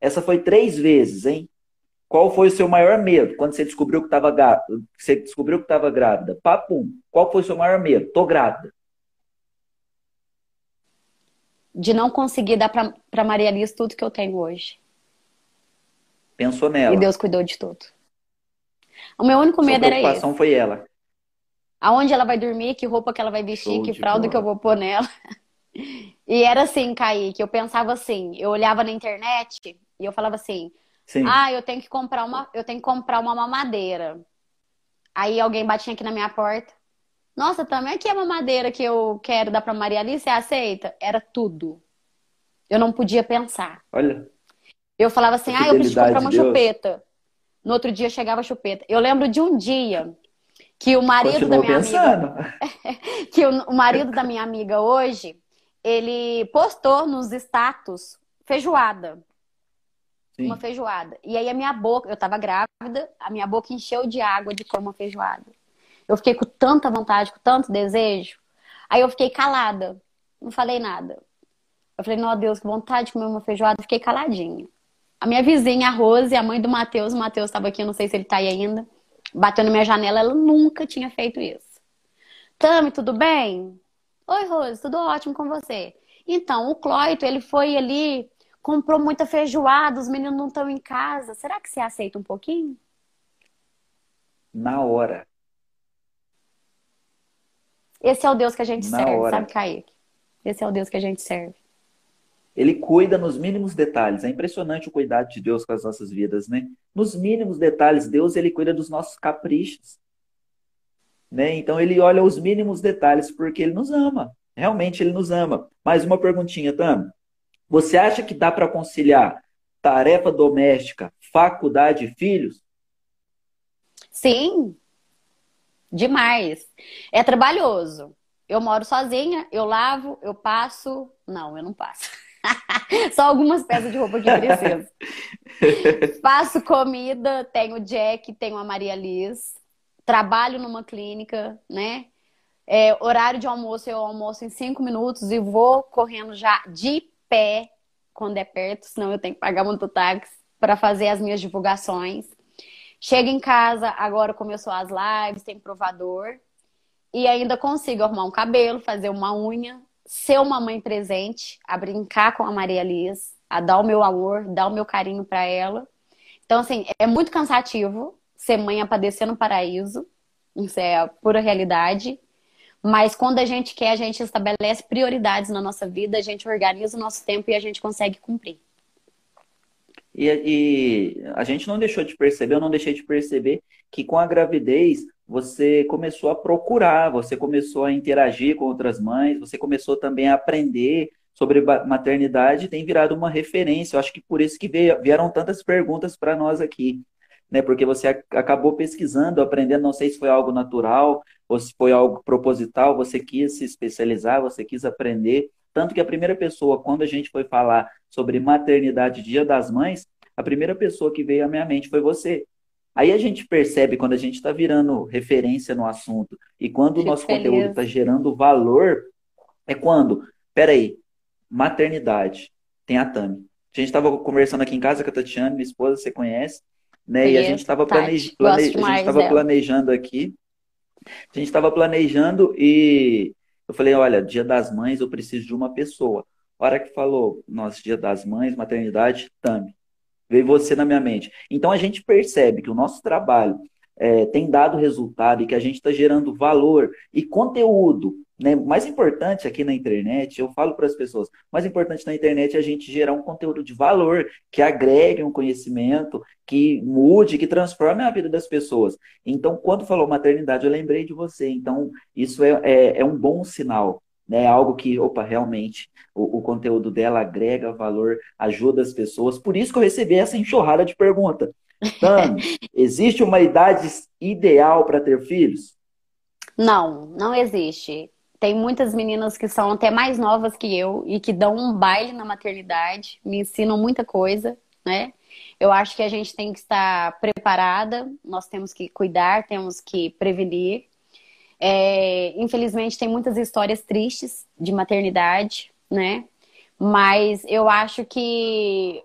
essa foi três vezes, hein? Qual foi o seu maior medo quando você descobriu que estava grávida? Você descobriu que estava grávida? Papum. Qual foi o seu maior medo? Tô grávida. De não conseguir dar para Maria Liz tudo que eu tenho hoje. Pensou nela. E Deus cuidou de tudo. O meu único medo era esse. A preocupação foi ela aonde ela vai dormir, que roupa que ela vai vestir, Show que fralda bola. que eu vou pôr nela. E era assim, Kaique, eu pensava assim, eu olhava na internet e eu falava assim, Sim. ah, eu tenho que comprar uma, eu tenho que comprar uma mamadeira. Aí alguém batia aqui na minha porta. Nossa, também aqui é a mamadeira que eu quero dar pra Maria Alice, você aceita? Era tudo. Eu não podia pensar. Olha. Eu falava assim, ah, eu preciso comprar uma chupeta. No outro dia chegava a chupeta. Eu lembro de um dia que o marido da minha pensando. amiga. que o, o marido da minha amiga hoje, ele postou nos status feijoada. Sim. Uma feijoada. E aí a minha boca, eu tava grávida, a minha boca encheu de água de comer uma feijoada. Eu fiquei com tanta vontade, com tanto desejo. Aí eu fiquei calada. Não falei nada. Eu falei, não, Deus, que vontade de comer uma feijoada. Fiquei caladinha. A minha vizinha, a Rose, a mãe do Matheus, o Matheus estava aqui, não sei se ele tá aí ainda bateu na minha janela, ela nunca tinha feito isso. Tami, tudo bem? Oi, Rose, tudo ótimo com você? Então, o Cloito, ele foi ali, comprou muita feijoada, os meninos não estão em casa. Será que você aceita um pouquinho? Na hora. Esse é o Deus que a gente Na serve, hora. sabe, Kaique? Esse é o Deus que a gente serve. Ele cuida nos mínimos detalhes. É impressionante o cuidado de Deus com as nossas vidas, né? Nos mínimos detalhes, Deus ele cuida dos nossos caprichos. Né? Então ele olha os mínimos detalhes porque ele nos ama. Realmente ele nos ama. Mais uma perguntinha, Tam. Você acha que dá para conciliar tarefa doméstica, faculdade e filhos? Sim. Demais. É trabalhoso. Eu moro sozinha, eu lavo, eu passo. Não, eu não passo. Só algumas peças de roupa que preciso. Faço comida, tenho Jack, tenho a Maria Liz. Trabalho numa clínica, né? É, horário de almoço, eu almoço em cinco minutos e vou correndo já de pé quando é perto, senão eu tenho que pagar muito táxi para fazer as minhas divulgações. Chego em casa, agora começou as lives, tem provador. E ainda consigo arrumar um cabelo, fazer uma unha, ser uma mãe presente, a brincar com a Maria Liz, a dar o meu amor, dar o meu carinho para ela. Então, assim, é muito cansativo ser mãe a padecer no paraíso. Isso é a pura realidade. Mas quando a gente quer, a gente estabelece prioridades na nossa vida, a gente organiza o nosso tempo e a gente consegue cumprir. E, e, a gente não deixou de perceber, eu não deixei de perceber que com a gravidez você começou a procurar, você começou a interagir com outras mães, você começou também a aprender sobre maternidade, tem virado uma referência. Eu acho que por isso que vieram tantas perguntas para nós aqui, né? Porque você acabou pesquisando, aprendendo, não sei se foi algo natural ou se foi algo proposital, você quis se especializar, você quis aprender. Tanto que a primeira pessoa, quando a gente foi falar sobre maternidade Dia das Mães, a primeira pessoa que veio à minha mente foi você. Aí a gente percebe quando a gente está virando referência no assunto e quando o nosso feliz. conteúdo está gerando valor, é quando, peraí, maternidade, tem a Tami. A gente estava conversando aqui em casa com a Tatiana, minha esposa, você conhece, né? E a gente estava planej... plane... planejando aqui. A gente estava planejando e eu falei, olha, dia das mães eu preciso de uma pessoa. A hora que falou, nosso dia das mães, maternidade, Tami. Veio você na minha mente. Então a gente percebe que o nosso trabalho é, tem dado resultado e que a gente está gerando valor e conteúdo né, mais importante aqui na internet, eu falo para as pessoas, mais importante na internet é a gente gerar um conteúdo de valor, que agregue um conhecimento, que mude, que transforme a vida das pessoas. Então, quando falou maternidade, eu lembrei de você. Então, isso é, é, é um bom sinal. Né, algo que, opa, realmente o, o conteúdo dela agrega valor, ajuda as pessoas. Por isso que eu recebi essa enxurrada de pergunta. Tano, existe uma idade ideal para ter filhos? Não, não existe. Tem muitas meninas que são até mais novas que eu e que dão um baile na maternidade, me ensinam muita coisa, né? Eu acho que a gente tem que estar preparada, nós temos que cuidar, temos que prevenir. É, infelizmente, tem muitas histórias tristes de maternidade, né? Mas eu acho que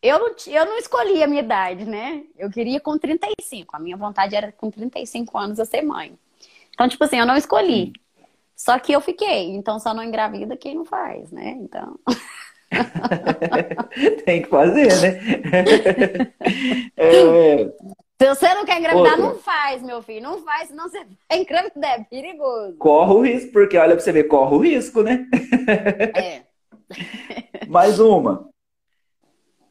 eu não, eu não escolhi a minha idade, né? Eu queria com 35. A minha vontade era com 35 anos eu ser mãe. Então, tipo assim, eu não escolhi. Só que eu fiquei, então só não engravida quem não faz, né? Então. Tem que fazer, né? é... Se você não quer engravidar, Outra. não faz, meu filho. Não faz, senão você vai engravidar. É perigoso. Corre o risco, porque olha pra você ver, corre o risco, né? É. Mais uma.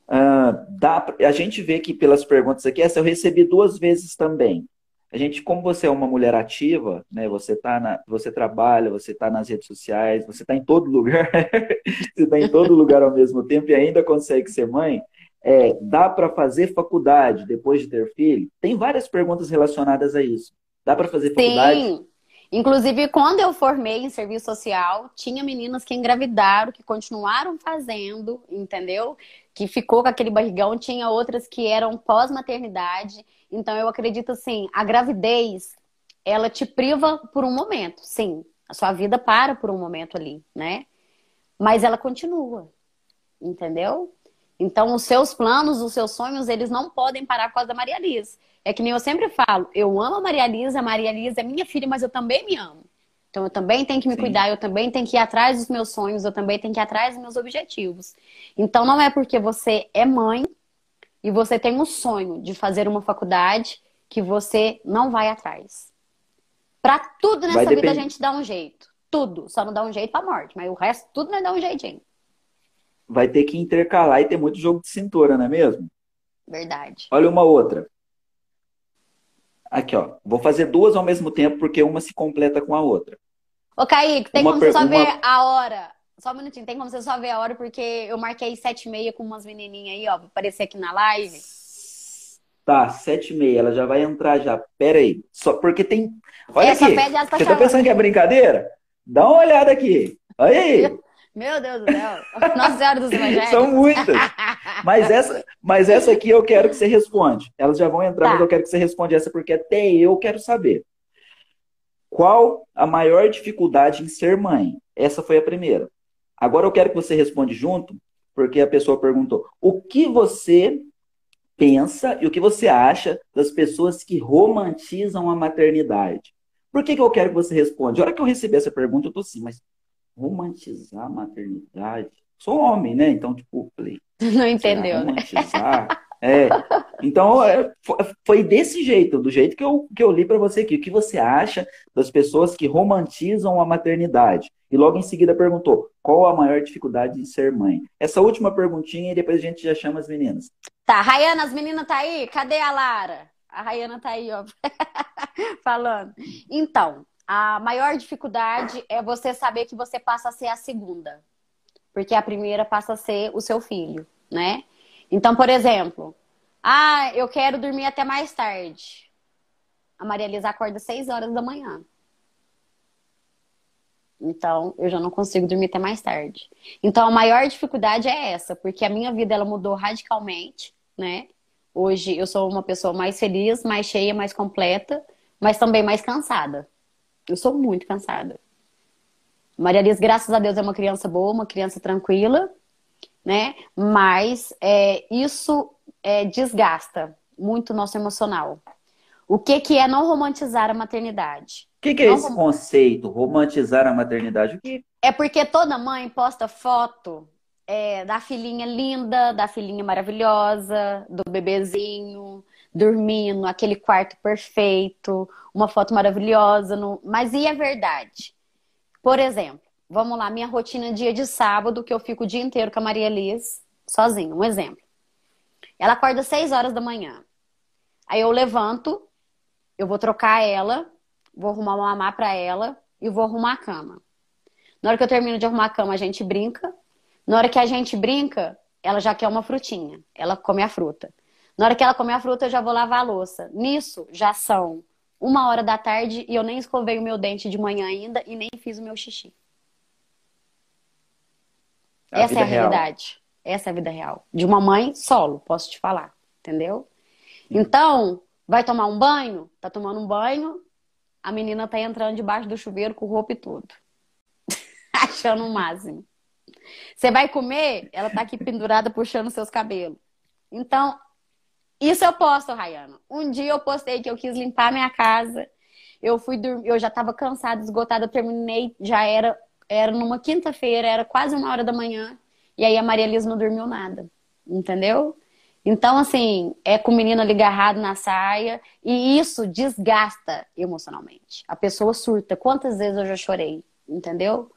Uh, dá, a gente vê que pelas perguntas aqui, essa eu recebi duas vezes também a gente, como você é uma mulher ativa, né? Você tá na, você trabalha, você está nas redes sociais, você está em todo lugar, você está em todo lugar ao mesmo tempo e ainda consegue ser mãe. É, dá para fazer faculdade depois de ter filho? Tem várias perguntas relacionadas a isso. Dá para fazer faculdade? Sim. Inclusive, quando eu formei em serviço social, tinha meninas que engravidaram, que continuaram fazendo, entendeu? Que ficou com aquele barrigão, tinha outras que eram pós-maternidade. Então, eu acredito assim, a gravidez, ela te priva por um momento, sim. A sua vida para por um momento ali, né? Mas ela continua, entendeu? Então, os seus planos, os seus sonhos, eles não podem parar por causa da Maria Liz. É que nem eu sempre falo, eu amo a Maria Lisa, a Maria Lisa é minha filha, mas eu também me amo. Então eu também tenho que me Sim. cuidar, eu também tenho que ir atrás dos meus sonhos, eu também tenho que ir atrás dos meus objetivos. Então não é porque você é mãe e você tem um sonho de fazer uma faculdade que você não vai atrás. Para tudo nessa vida a gente dá um jeito. Tudo. Só não dá um jeito pra morte, mas o resto tudo não dá um jeitinho. Vai ter que intercalar e ter muito jogo de cintura, não é mesmo? Verdade. Olha uma outra. Aqui, ó. Vou fazer duas ao mesmo tempo porque uma se completa com a outra. Ô, Kaique, tem uma como você só ver a hora? Só um minutinho, tem como você só ver a hora porque eu marquei sete e meia com umas menininhas aí, ó, pra aparecer aqui na live. Tá, sete e meia, ela já vai entrar já. Pera aí, só porque tem... Olha Essa aqui, tá você tá pensando que é brincadeira? Dá uma olhada aqui. Olha aí. Meu Deus do céu. Nossa Senhora dos Evangelhos. São muitas. Mas essa, mas essa aqui eu quero que você responde. Elas já vão entrar, tá. mas eu quero que você responda essa porque até eu quero saber. Qual a maior dificuldade em ser mãe? Essa foi a primeira. Agora eu quero que você responda junto, porque a pessoa perguntou: o que você pensa e o que você acha das pessoas que romantizam a maternidade? Por que, que eu quero que você responda? A hora que eu recebi essa pergunta, eu tô assim, mas romantizar a maternidade. Sou homem, né? Então, tipo, falei. Não entendeu, né? É. Então, é, foi desse jeito, do jeito que eu, que eu li para você aqui. O que você acha das pessoas que romantizam a maternidade? E logo em seguida perguntou: qual a maior dificuldade de ser mãe? Essa última perguntinha e depois a gente já chama as meninas. Tá, Rayana, as meninas tá aí? Cadê a Lara? A Rayana tá aí, ó, falando. Então, a maior dificuldade é você saber que você passa a ser a segunda. Porque a primeira passa a ser o seu filho, né? Então, por exemplo, ah, eu quero dormir até mais tarde. A Maria Elisa acorda às 6 horas da manhã. Então, eu já não consigo dormir até mais tarde. Então, a maior dificuldade é essa, porque a minha vida ela mudou radicalmente, né? Hoje eu sou uma pessoa mais feliz, mais cheia, mais completa, mas também mais cansada. Eu sou muito cansada. Maria Liz, graças a Deus, é uma criança boa, uma criança tranquila, né? Mas é, isso é, desgasta muito o nosso emocional. O que, que é não romantizar a maternidade? O que, que, é não esse rom... conceito, romantizar a maternidade? Que... É porque toda mãe posta foto é, da filhinha linda, da filhinha maravilhosa, do bebezinho, dormindo, aquele quarto perfeito, uma foto maravilhosa. No... Mas e a verdade? Por exemplo, vamos lá, minha rotina dia de sábado, que eu fico o dia inteiro com a Maria Liz, sozinha, um exemplo. Ela acorda às 6 horas da manhã. Aí eu levanto, eu vou trocar ela, vou arrumar uma mamá para ela e vou arrumar a cama. Na hora que eu termino de arrumar a cama, a gente brinca. Na hora que a gente brinca, ela já quer uma frutinha. Ela come a fruta. Na hora que ela come a fruta, eu já vou lavar a louça. Nisso, já são uma hora da tarde e eu nem escovei o meu dente de manhã ainda e nem fiz o meu xixi. A Essa é a real. realidade. Essa é a vida real. De uma mãe solo, posso te falar. Entendeu? Então, vai tomar um banho? Tá tomando um banho, a menina tá entrando debaixo do chuveiro com roupa e tudo. Achando o máximo. Você vai comer, ela tá aqui pendurada puxando seus cabelos. Então, isso eu posto, Rayana. Um dia eu postei que eu quis limpar minha casa. Eu fui dormir, eu já estava cansada, esgotada, terminei, já era era numa quinta-feira, era quase uma hora da manhã. E aí a Maria Elisa não dormiu nada. Entendeu? Então, assim, é com o menino ali agarrado na saia. E isso desgasta emocionalmente. A pessoa surta. Quantas vezes eu já chorei? Entendeu?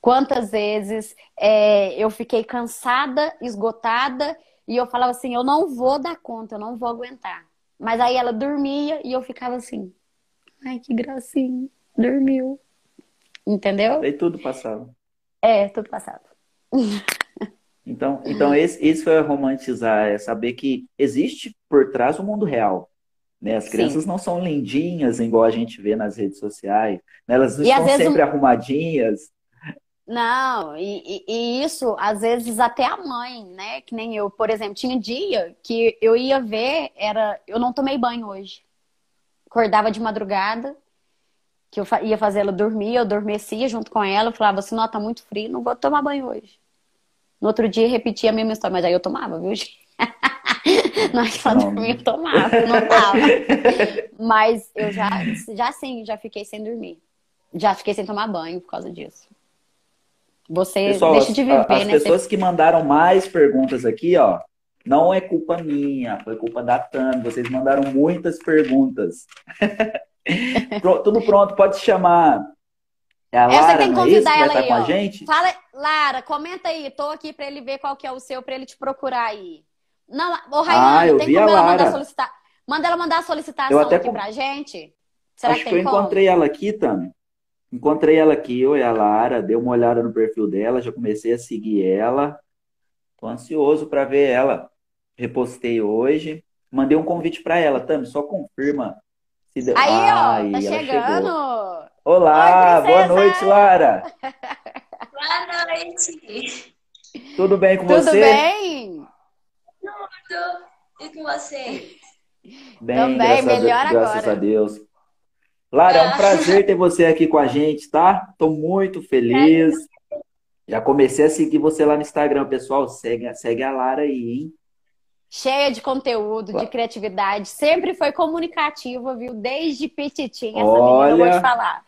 Quantas vezes é, eu fiquei cansada, esgotada, e eu falava assim: eu não vou dar conta, eu não vou aguentar. Mas aí ela dormia e eu ficava assim: ai, que gracinha, dormiu. Entendeu? E tudo passado. É, tudo passado. Então, então esse, esse foi romantizar, é saber que existe por trás o mundo real. Né? As crianças Sim. não são lindinhas, igual a gente vê nas redes sociais. Né? Elas não e estão sempre um... arrumadinhas. Não, e, e, isso, às vezes, até a mãe, né? Que nem eu, por exemplo, tinha dia que eu ia ver, era. Eu não tomei banho hoje. Acordava de madrugada, que eu ia fazer ela dormir, eu adormecia junto com ela, eu falava assim, não, tá muito frio, não vou tomar banho hoje. No outro dia repetia a mesma história, mas aí eu tomava, viu, gente? Nós só dormia, eu tomava, não tava. mas eu já, já sim, já fiquei sem dormir. Já fiquei sem tomar banho por causa disso. Você Pessoal, deixa de viver, as, as né? pessoas que mandaram mais perguntas aqui, ó, não é culpa minha, foi culpa da Tami. Vocês mandaram muitas perguntas. Tudo pronto, pode chamar. É a Lara, tem que convidar é ela aí, com ó. a gente? Fala, Lara, comenta aí. Tô aqui para ele ver qual que é o seu, para ele te procurar aí. Não, o Raiane, ah, eu tem como ela Lara. mandar solicitar. Manda ela mandar a solicitação aqui com... pra gente. Será Acho que, que eu como? encontrei ela aqui, Tami. Encontrei ela aqui, eu e a Lara, dei uma olhada no perfil dela, já comecei a seguir ela. Tô ansioso para ver ela. Repostei hoje. Mandei um convite para ela, Tami, só confirma. Se de... Aí, Ai, ó, tá chegando. Chegou. Olá, Oi, boa noite, Lara. boa noite. Tudo bem com Tudo você? Tudo bem? Tudo. E com você? Bem, Também, graças melhor a, agora. Graças a Deus. Lara, é um prazer ter você aqui com a gente, tá? Tô muito feliz. Já comecei a seguir você lá no Instagram, pessoal. Segue, segue a Lara aí, hein? Cheia de conteúdo, de criatividade. Sempre foi comunicativa, viu? Desde petitinha, essa Olha... menina, eu vou te falar.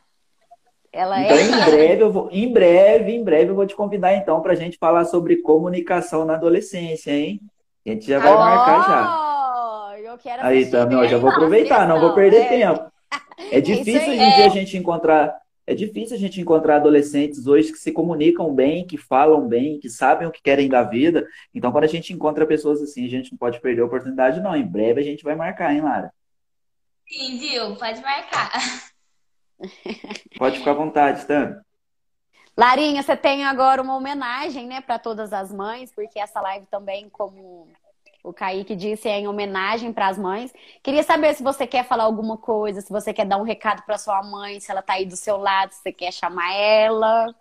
Ela então, é... em breve, eu vou, em breve, em breve, eu vou te convidar, então, para a gente falar sobre comunicação na adolescência, hein? A gente já vai Ó, marcar já. Eu quero Aí, tá, não, já vou aproveitar, não vou perder é. tempo. É Isso difícil hoje em dia a gente encontrar, é difícil a gente encontrar adolescentes hoje que se comunicam bem, que falam bem, que sabem o que querem da vida. Então, quando a gente encontra pessoas assim, a gente não pode perder a oportunidade, não. Em breve a gente vai marcar, hein, Lara? Sim, viu? Pode marcar. Pode ficar à vontade, Stan. Larinha, você tem agora uma homenagem, né, para todas as mães, porque essa live também, como o Kaique disse, é em homenagem para as mães. Queria saber se você quer falar alguma coisa, se você quer dar um recado para sua mãe, se ela tá aí do seu lado, se você quer chamar ela.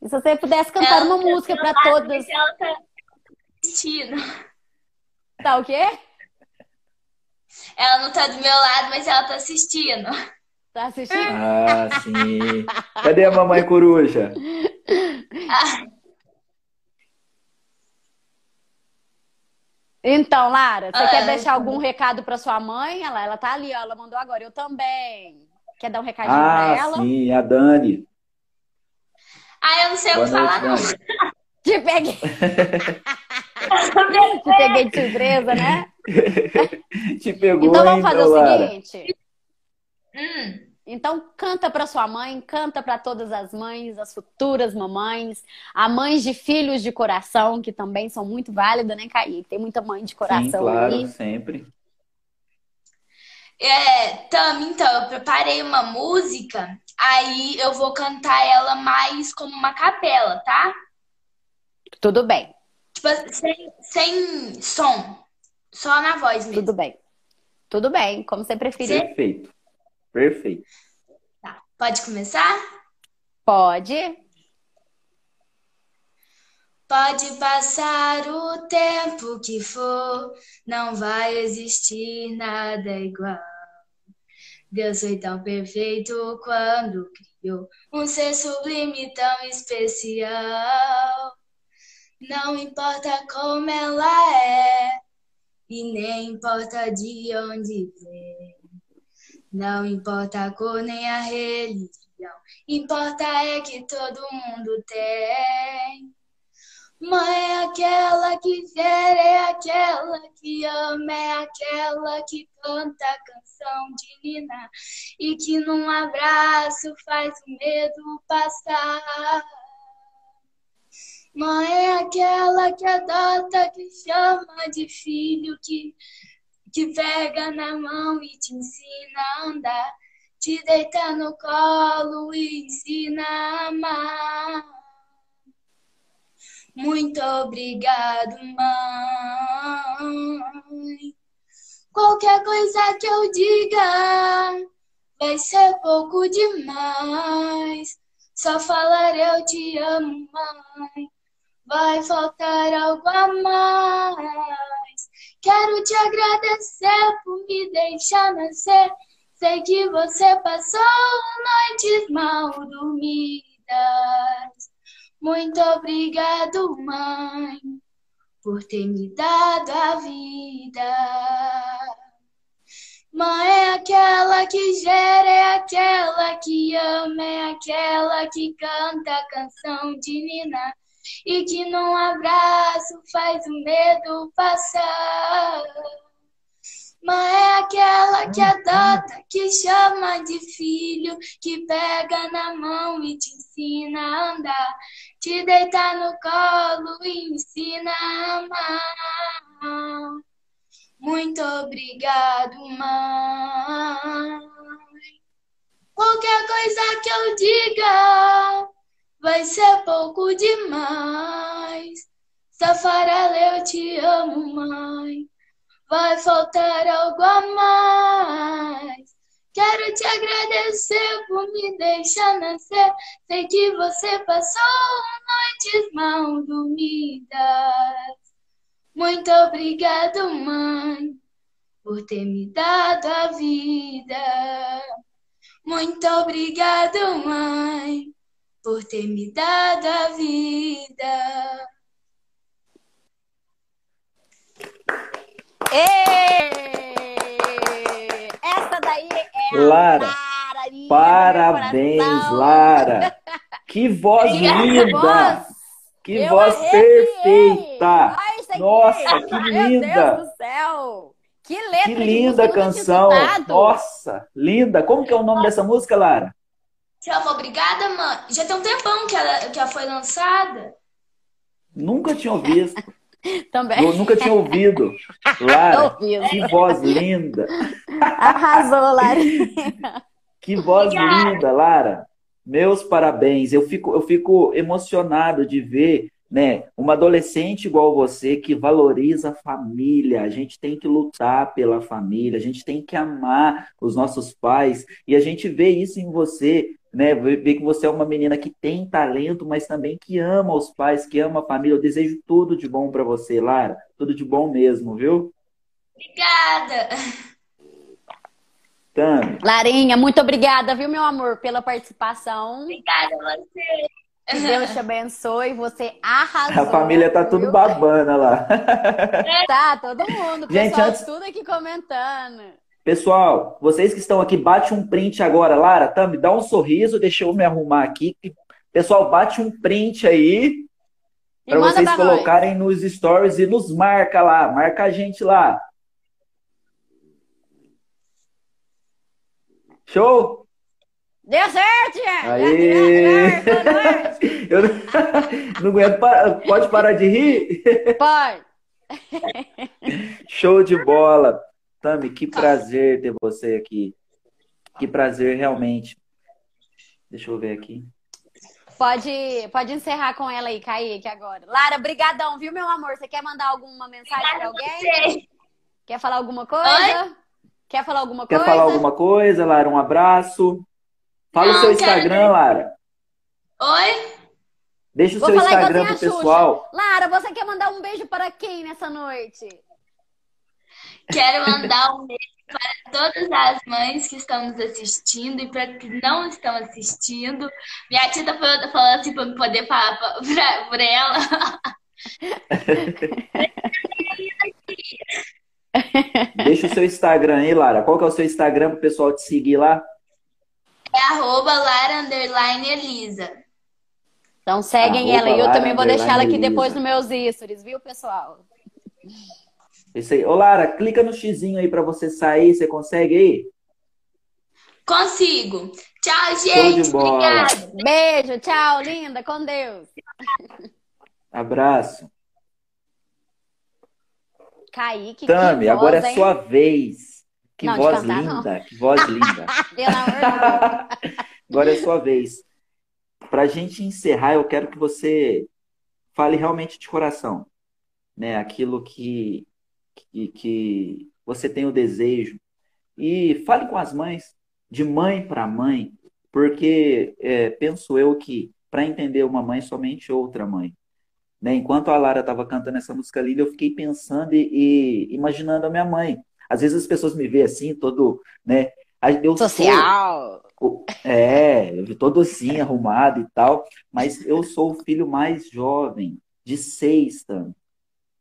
E se você pudesse cantar Ela uma tá música para todas. Ela tá assistindo. Tá o quê? Ela não tá do meu lado, mas ela tá assistindo. Tá assistindo? Ah, sim. Cadê a mamãe coruja? Então, Lara, você Ah, quer ela deixar tá algum recado para sua mãe? Ela, ela tá ali, ó, ela mandou agora. Eu também. Quer dar um recadinho para Ah, ela? sim, a Dani. Ah, eu não sei o Boa que noite, falar, não. Te peguei, te peguei de surpresa, né? Te pegou, Então vamos fazer então, o Lara? seguinte. Hum, Então canta para sua mãe, canta para todas as mães, as futuras mamães, a mães de filhos de coração, que também são muito válidas, né, Kaique? Tem muita mãe de Sim, coração claro, aí. sempre. é, Tam, então, eu preparei uma música, aí eu vou cantar ela mais como uma capela, tá? Tudo bem, Tipo, sem, sem som, só na voz mesmo. tudo bem. Tudo bem, como você preferir. Perfeito. Perfeito. Tá, pode começar? Pode. Pode passar o tempo que for, não vai existir nada igual. Deus foi tão perfeito quando criou um ser sublime tão especial. Não importa como ela é, e nem importa de onde vem. Não importa a cor nem a religião, importa é que todo mundo tem. Mãe é aquela que gera, é aquela que ama, é aquela que canta a canção de Nina e que num abraço faz o medo passar. Mãe é aquela que adota, que chama de filho, que, que pega na mão e te ensina a andar, te deita no colo e ensina a amar. Muito obrigado, mãe. Qualquer coisa que eu diga vai ser pouco demais. Só falar eu te amo, mãe. Vai faltar algo a mais. Quero te agradecer por me deixar nascer. Sei que você passou noites mal dormidas. Muito obrigado, mãe, por ter me dado a vida. Mãe é aquela que gera, é aquela que ama, é aquela que canta a canção de Nina e que num abraço faz o medo passar. Mãe é aquela que adota, que chama de filho, que pega na mão e te ensina a andar, te deita no colo e ensina a amar. Muito obrigado, mãe. Qualquer coisa que eu diga vai ser pouco demais. Safarela, eu te amo, mãe. Vai faltar algo a mais. Quero te agradecer por me deixar nascer. Sei que você passou noites mal dormidas. Muito obrigado, mãe, por ter me dado a vida. Muito obrigado, mãe, por ter me dado a vida. Ê! Essa daí é a Lara, Parabéns. Lara. Que voz linda. Que eu voz arrepiei. perfeita. Ai. Nossa, que linda. Meu Deus do céu. Que letra Que linda canção. Nossa, linda. Como que é o nome dessa música, Lara? Chama Obrigada, mãe. Já tem um tempão que ela, que ela foi lançada. Nunca tinha ouvido. Também. Eu nunca tinha ouvido. Lara, Ouvido. que voz linda. Arrasou, Larinha. Que voz linda, Lara. Meus parabéns. Eu fico, eu fico emocionado de ver, né, uma adolescente igual você que valoriza a família. A gente tem que lutar pela família, a gente tem que amar os nossos pais e a gente vê isso em você, né? Vê que você é uma menina que tem talento, mas também que ama os pais, que ama a família. Eu desejo tudo de bom para você, Lara. Tudo de bom mesmo, viu? Obrigada. Tami. Larinha, muito obrigada, viu, meu amor, pela participação. Obrigada a você. Que Deus te abençoe. Você arrasou. A família tá tudo viu? babana lá. Tá, todo mundo. Gente, Pessoal, antes- tudo aqui comentando. Pessoal, vocês que estão aqui, bate um print agora. Lara, Tami, dá um sorriso, deixa eu me arrumar aqui. Pessoal, bate um print aí para vocês colocarem nos stories e nos marca lá. Marca a gente lá. Show? nós. Deu certo, gente! Aê! Eu não, aguento. Pode parar de rir? Pode. Show de bola. Tami, que prazer ter você aqui. Que prazer, realmente. Deixa eu ver aqui. Pode, pode encerrar com ela aí, Kaique, agora. Lara, brigadão, viu, meu amor? Você quer mandar alguma mensagem pra alguém? Você. Quer falar alguma coisa? Quer falar alguma Quer coisa? falar alguma coisa, Lara? Um abraço. Fala o Não, seu quero Instagram, ver. Lara. Oi? Deixa o Vou seu falar Instagram pro Xuxa. pessoal. Lara, você quer mandar um beijo para quem nessa noite? Quero mandar um beijo para todas as mães que estão nos assistindo e para que não estão assistindo. Minha tia tá falando, falando assim para eu poder falar pra, pra- por ela. Deixa o seu Instagram aí, Lara. Qual que é o seu Instagram pro pessoal te seguir lá? É arroba Lara underline Elisa. Então seguem Arroba ela e eu Lara também vou deixar ela aqui underline depois Elisa. nos meus stories, viu, pessoal? Isso aí. Ô, Lara, clica no xizinho aí pra você sair. Você consegue aí? Consigo. Tchau, de gente. bola. Obrigada. Beijo, tchau, linda, com Deus. Abraço. Kaique, Tami, que agora voz, é hein? sua vez. Que Não, voz cantar, linda, que voz linda. Pelo amor de Deus. Agora é sua vez. Pra gente encerrar, eu quero que você fale realmente de coração, né? Aquilo que, que, que você tem o desejo. E fale com as mães, de mãe para mãe, porque é, penso eu que para entender uma mãe, somente outra mãe. Né? Enquanto a Lara estava cantando essa música linda, eu fiquei pensando e, e imaginando a minha mãe. Às vezes as pessoas me veem assim, todo, né? Eu sou- Social. é, eu vi todo assim, arrumado e tal, mas eu sou o filho mais jovem, de seis, Tam.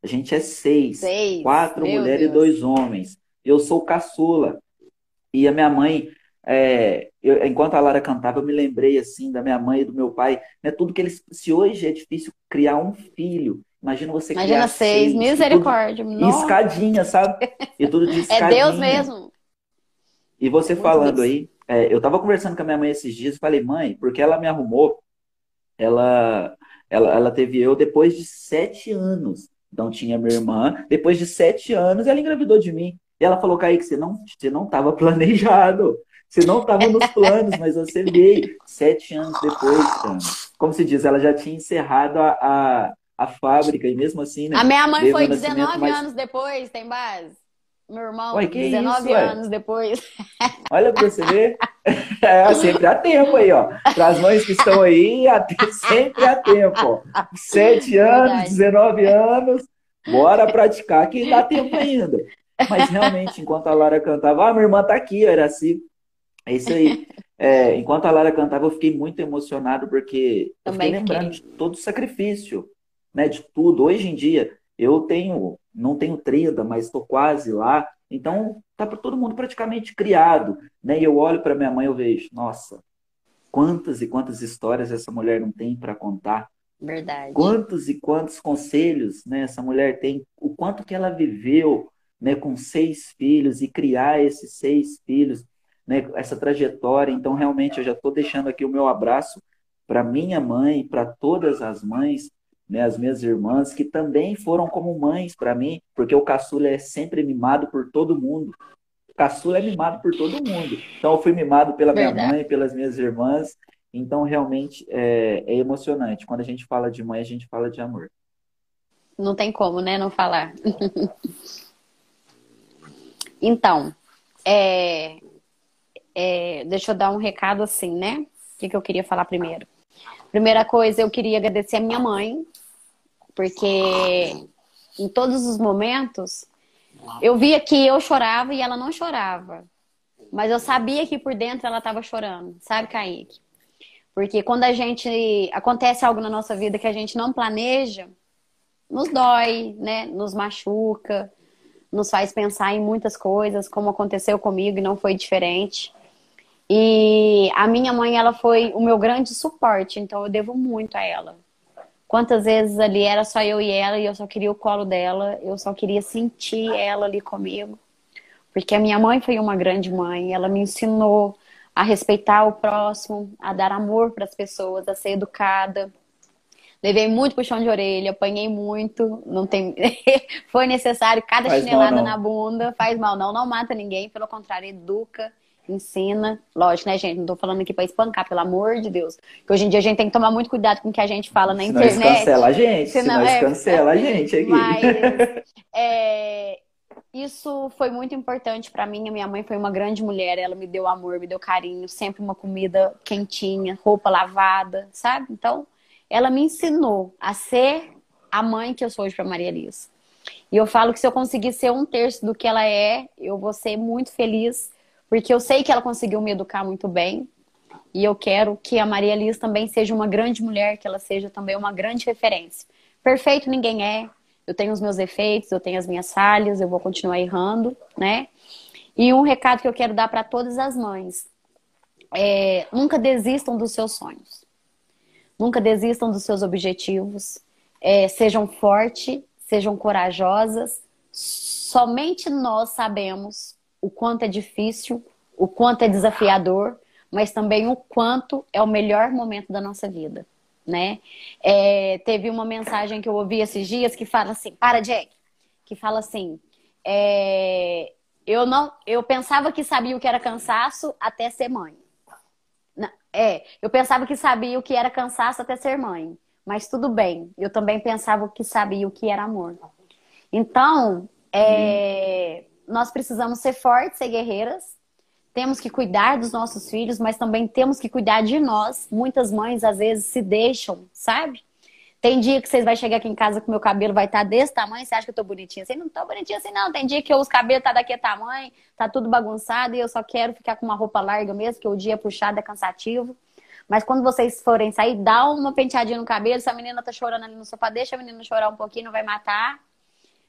A gente é seis, Seis. quatro Meu mulheres e dois homens. Eu sou caçula. E a minha mãe, é, eu- enquanto a Lara cantava, eu me lembrei assim da minha mãe e do meu pai, né? Tudo que eles, se hoje é difícil criar um filho, imagina você Imagina criar seis, e tudo- misericórdia. Nossa, escadinha, sabe? E tudo de é escadinha. Deus mesmo. E você Muito falando aí, é, eu tava conversando com a minha mãe esses dias e falei, mãe, porque ela me arrumou, ela, ela, ela teve eu depois de sete anos. Então tinha minha irmã, depois de sete anos ela engravidou de mim. E ela falou, Kaique, você não, você não tava planejado, você não tava nos planos, mas você veio sete anos depois, cara. Como se diz, ela já tinha encerrado a, a, a fábrica e mesmo assim, né? A minha mãe foi meu nascimento, 19 mas- anos depois, tem base? Meu irmão, Ué, que 19 isso, ué? anos depois. Olha pra você ver. É, sempre há tempo aí, ó. Para as mães que estão aí, sempre há tempo. ó. Sete anos, Verdade. 19 anos, bora praticar que dá tempo ainda. Mas realmente, enquanto a Lara cantava, ah, minha irmã tá aqui, era assim. É isso aí. É, enquanto a Lara cantava, eu fiquei muito emocionado porque eu Também fiquei lembrando fiquei. de todo o sacrifício, né? De tudo. Hoje em dia, eu tenho, não tenho 30, mas estou quase lá. Então, tá para todo mundo praticamente criado, né? E eu olho para minha mãe e eu vejo, nossa, quantas e quantas histórias essa mulher não tem para contar. Verdade. Quantos e quantos conselhos né, essa mulher tem, o quanto que ela viveu né, com seis filhos e criar esses seis filhos, né, essa trajetória. Então, realmente, eu já estou deixando aqui o meu abraço para minha mãe, para todas as mães, né, as minhas irmãs, que também foram como mães para mim, porque o caçula é sempre mimado por todo mundo. O caçula é mimado por todo mundo. Então, eu fui mimado pela Verdade. minha mãe, pelas minhas irmãs. Então, realmente, é, é emocionante. Quando a gente fala de mãe, a gente fala de amor. Não tem como, né, não falar. então, é, é, deixa eu dar um recado assim, né? O que, que eu queria falar primeiro? Primeira coisa, eu queria agradecer a minha mãe, porque em todos os momentos eu via que eu chorava e ela não chorava. Mas eu sabia que por dentro ela estava chorando, sabe, Kaique? Porque quando a gente acontece algo na nossa vida que a gente não planeja, nos dói, né? Nos machuca, nos faz pensar em muitas coisas, como aconteceu comigo e não foi diferente. E a minha mãe, ela foi o meu grande suporte, então eu devo muito a ela. Quantas vezes ali era só eu e ela e eu só queria o colo dela, eu só queria sentir ela ali comigo. Porque a minha mãe foi uma grande mãe, ela me ensinou a respeitar o próximo, a dar amor para as pessoas, a ser educada. Levei muito puxão de orelha, apanhei muito, não tem foi necessário cada faz chinelada na bunda, faz mal não, não mata ninguém, pelo contrário, educa ensina. Lógico, né, gente? Não tô falando aqui para espancar, pelo amor de Deus. Porque hoje em dia a gente tem que tomar muito cuidado com o que a gente fala na senão internet. cancela a gente, senão, senão é, cancela a gente aqui. Mas, é, isso foi muito importante para mim. A minha mãe foi uma grande mulher, ela me deu amor, me deu carinho, sempre uma comida quentinha, roupa lavada, sabe? Então, ela me ensinou a ser a mãe que eu sou hoje para Maria Elisa. E eu falo que se eu conseguir ser um terço do que ela é, eu vou ser muito feliz porque eu sei que ela conseguiu me educar muito bem. E eu quero que a Maria Liz também seja uma grande mulher, que ela seja também uma grande referência. Perfeito ninguém é. Eu tenho os meus efeitos, eu tenho as minhas falhas, eu vou continuar errando, né? E um recado que eu quero dar para todas as mães: é, nunca desistam dos seus sonhos, nunca desistam dos seus objetivos, é, sejam fortes, sejam corajosas. Somente nós sabemos o quanto é difícil, o quanto é desafiador, mas também o quanto é o melhor momento da nossa vida, né? É, teve uma mensagem que eu ouvi esses dias que fala assim, para Jack, que fala assim, é, eu não, eu pensava que sabia o que era cansaço até ser mãe. É, eu pensava que sabia o que era cansaço até ser mãe, mas tudo bem. Eu também pensava que sabia o que era amor. Então, é, nós precisamos ser fortes, ser guerreiras. Temos que cuidar dos nossos filhos, mas também temos que cuidar de nós. Muitas mães às vezes se deixam, sabe? Tem dia que vocês vão chegar aqui em casa que meu cabelo vai estar tá desse tamanho, você acha que eu tô bonitinha assim? Não tô bonitinha assim, não. Tem dia que os cabelos tá daqui a tamanho, tá tudo bagunçado e eu só quero ficar com uma roupa larga mesmo, que o dia puxado é cansativo. Mas quando vocês forem sair, dá uma penteadinha no cabelo. Se a menina tá chorando ali no sofá, deixa a menina chorar um pouquinho, não vai matar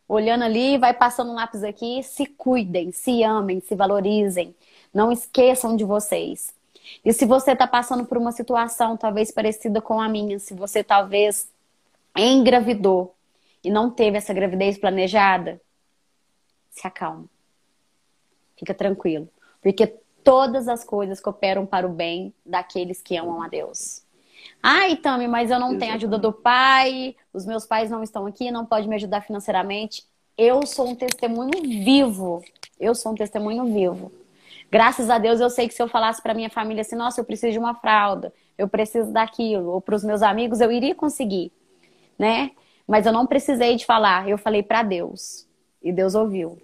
olhando ali, vai passando um lápis aqui, se cuidem, se amem, se valorizem. Não esqueçam de vocês. E se você está passando por uma situação talvez parecida com a minha, se você talvez engravidou e não teve essa gravidez planejada, se acalme. Fica tranquilo. Porque todas as coisas cooperam para o bem daqueles que amam a Deus. Ai, Tami, mas eu não Exatamente. tenho ajuda do pai, os meus pais não estão aqui, não pode me ajudar financeiramente. Eu sou um testemunho vivo. Eu sou um testemunho vivo. Graças a Deus eu sei que se eu falasse para minha família assim, nossa, eu preciso de uma fralda, eu preciso daquilo, ou para os meus amigos eu iria conseguir, né? Mas eu não precisei de falar, eu falei para Deus. E Deus ouviu.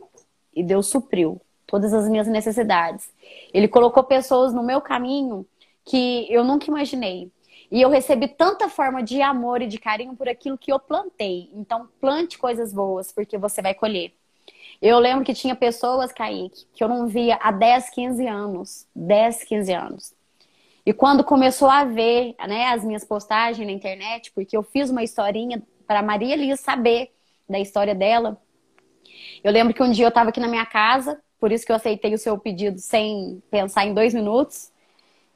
E Deus supriu todas as minhas necessidades. Ele colocou pessoas no meu caminho que eu nunca imaginei. E eu recebi tanta forma de amor e de carinho por aquilo que eu plantei. Então, plante coisas boas, porque você vai colher. Eu lembro que tinha pessoas, Kaique, que eu não via há 10, 15 anos. 10, 15 anos. E quando começou a ver né, as minhas postagens na internet, porque eu fiz uma historinha para Maria Liz saber da história dela. Eu lembro que um dia eu estava aqui na minha casa, por isso que eu aceitei o seu pedido sem pensar em dois minutos.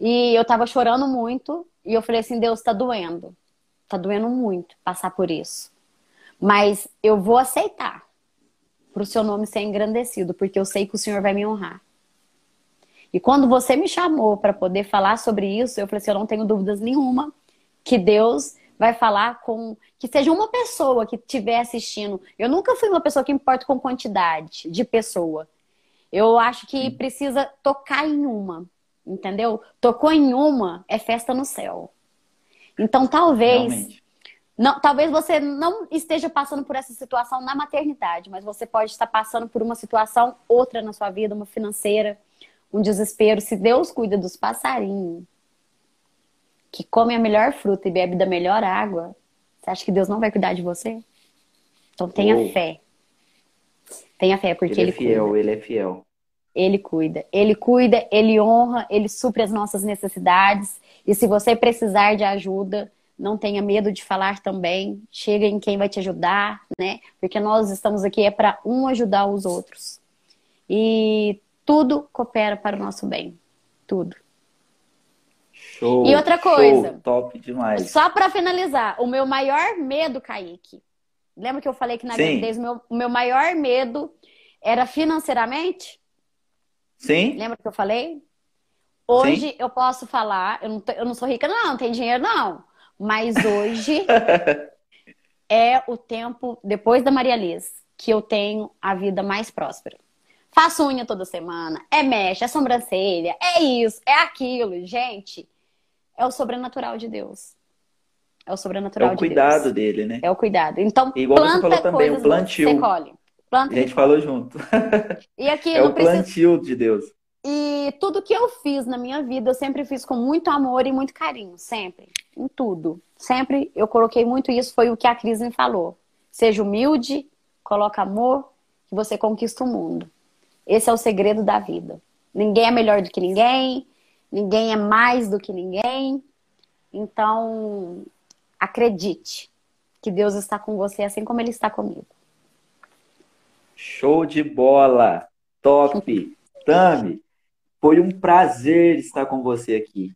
E eu estava chorando muito. E eu falei assim: Deus está doendo. Tá doendo muito passar por isso. Mas eu vou aceitar para o seu nome ser engrandecido, porque eu sei que o Senhor vai me honrar. E quando você me chamou para poder falar sobre isso, eu falei assim: eu não tenho dúvidas nenhuma que Deus vai falar com. Que seja uma pessoa que estiver assistindo. Eu nunca fui uma pessoa que importa com quantidade de pessoa. Eu acho que precisa tocar em uma, entendeu? Tocou em uma, é festa no céu. Então, talvez. Não, talvez você não esteja passando por essa situação na maternidade, mas você pode estar passando por uma situação outra na sua vida, uma financeira, um desespero. Se Deus cuida dos passarinhos, que come a melhor fruta e bebe da melhor água, você acha que Deus não vai cuidar de você? Então tenha oh. fé. Tenha fé, porque ele, ele é fiel, cuida. ele é fiel. Ele cuida. Ele cuida, ele honra, ele supre as nossas necessidades. E se você precisar de ajuda, não tenha medo de falar também. Chega em quem vai te ajudar, né? Porque nós estamos aqui é para um ajudar os outros. E tudo coopera para o nosso bem. Tudo. Show, e outra coisa. Show, top demais. Só para finalizar, o meu maior medo, Kaique. Lembra que eu falei que na gravidez o meu, o meu maior medo era financeiramente? Sim. Lembra que eu falei? Hoje Sim. eu posso falar, eu não, eu não sou rica, não, não tem dinheiro, não. Mas hoje é o tempo, depois da Maria Liz, que eu tenho a vida mais próspera. Faço unha toda semana, é mecha, é sobrancelha, é isso, é aquilo. Gente, é o sobrenatural de Deus. É o sobrenatural de Deus. É o cuidado dele, né? É o cuidado. Então, Igual planta você falou também, o plantio. Você colhe. Planta a gente falou junto. E aqui é o precisa... plantio de Deus. E tudo que eu fiz na minha vida, eu sempre fiz com muito amor e muito carinho, sempre. Em tudo. Sempre eu coloquei muito isso, foi o que a Cris me falou. Seja humilde, coloca amor, que você conquista o mundo. Esse é o segredo da vida. Ninguém é melhor do que ninguém, ninguém é mais do que ninguém. Então, acredite que Deus está com você assim como Ele está comigo. Show de bola! Top! Tami, foi um prazer estar com você aqui.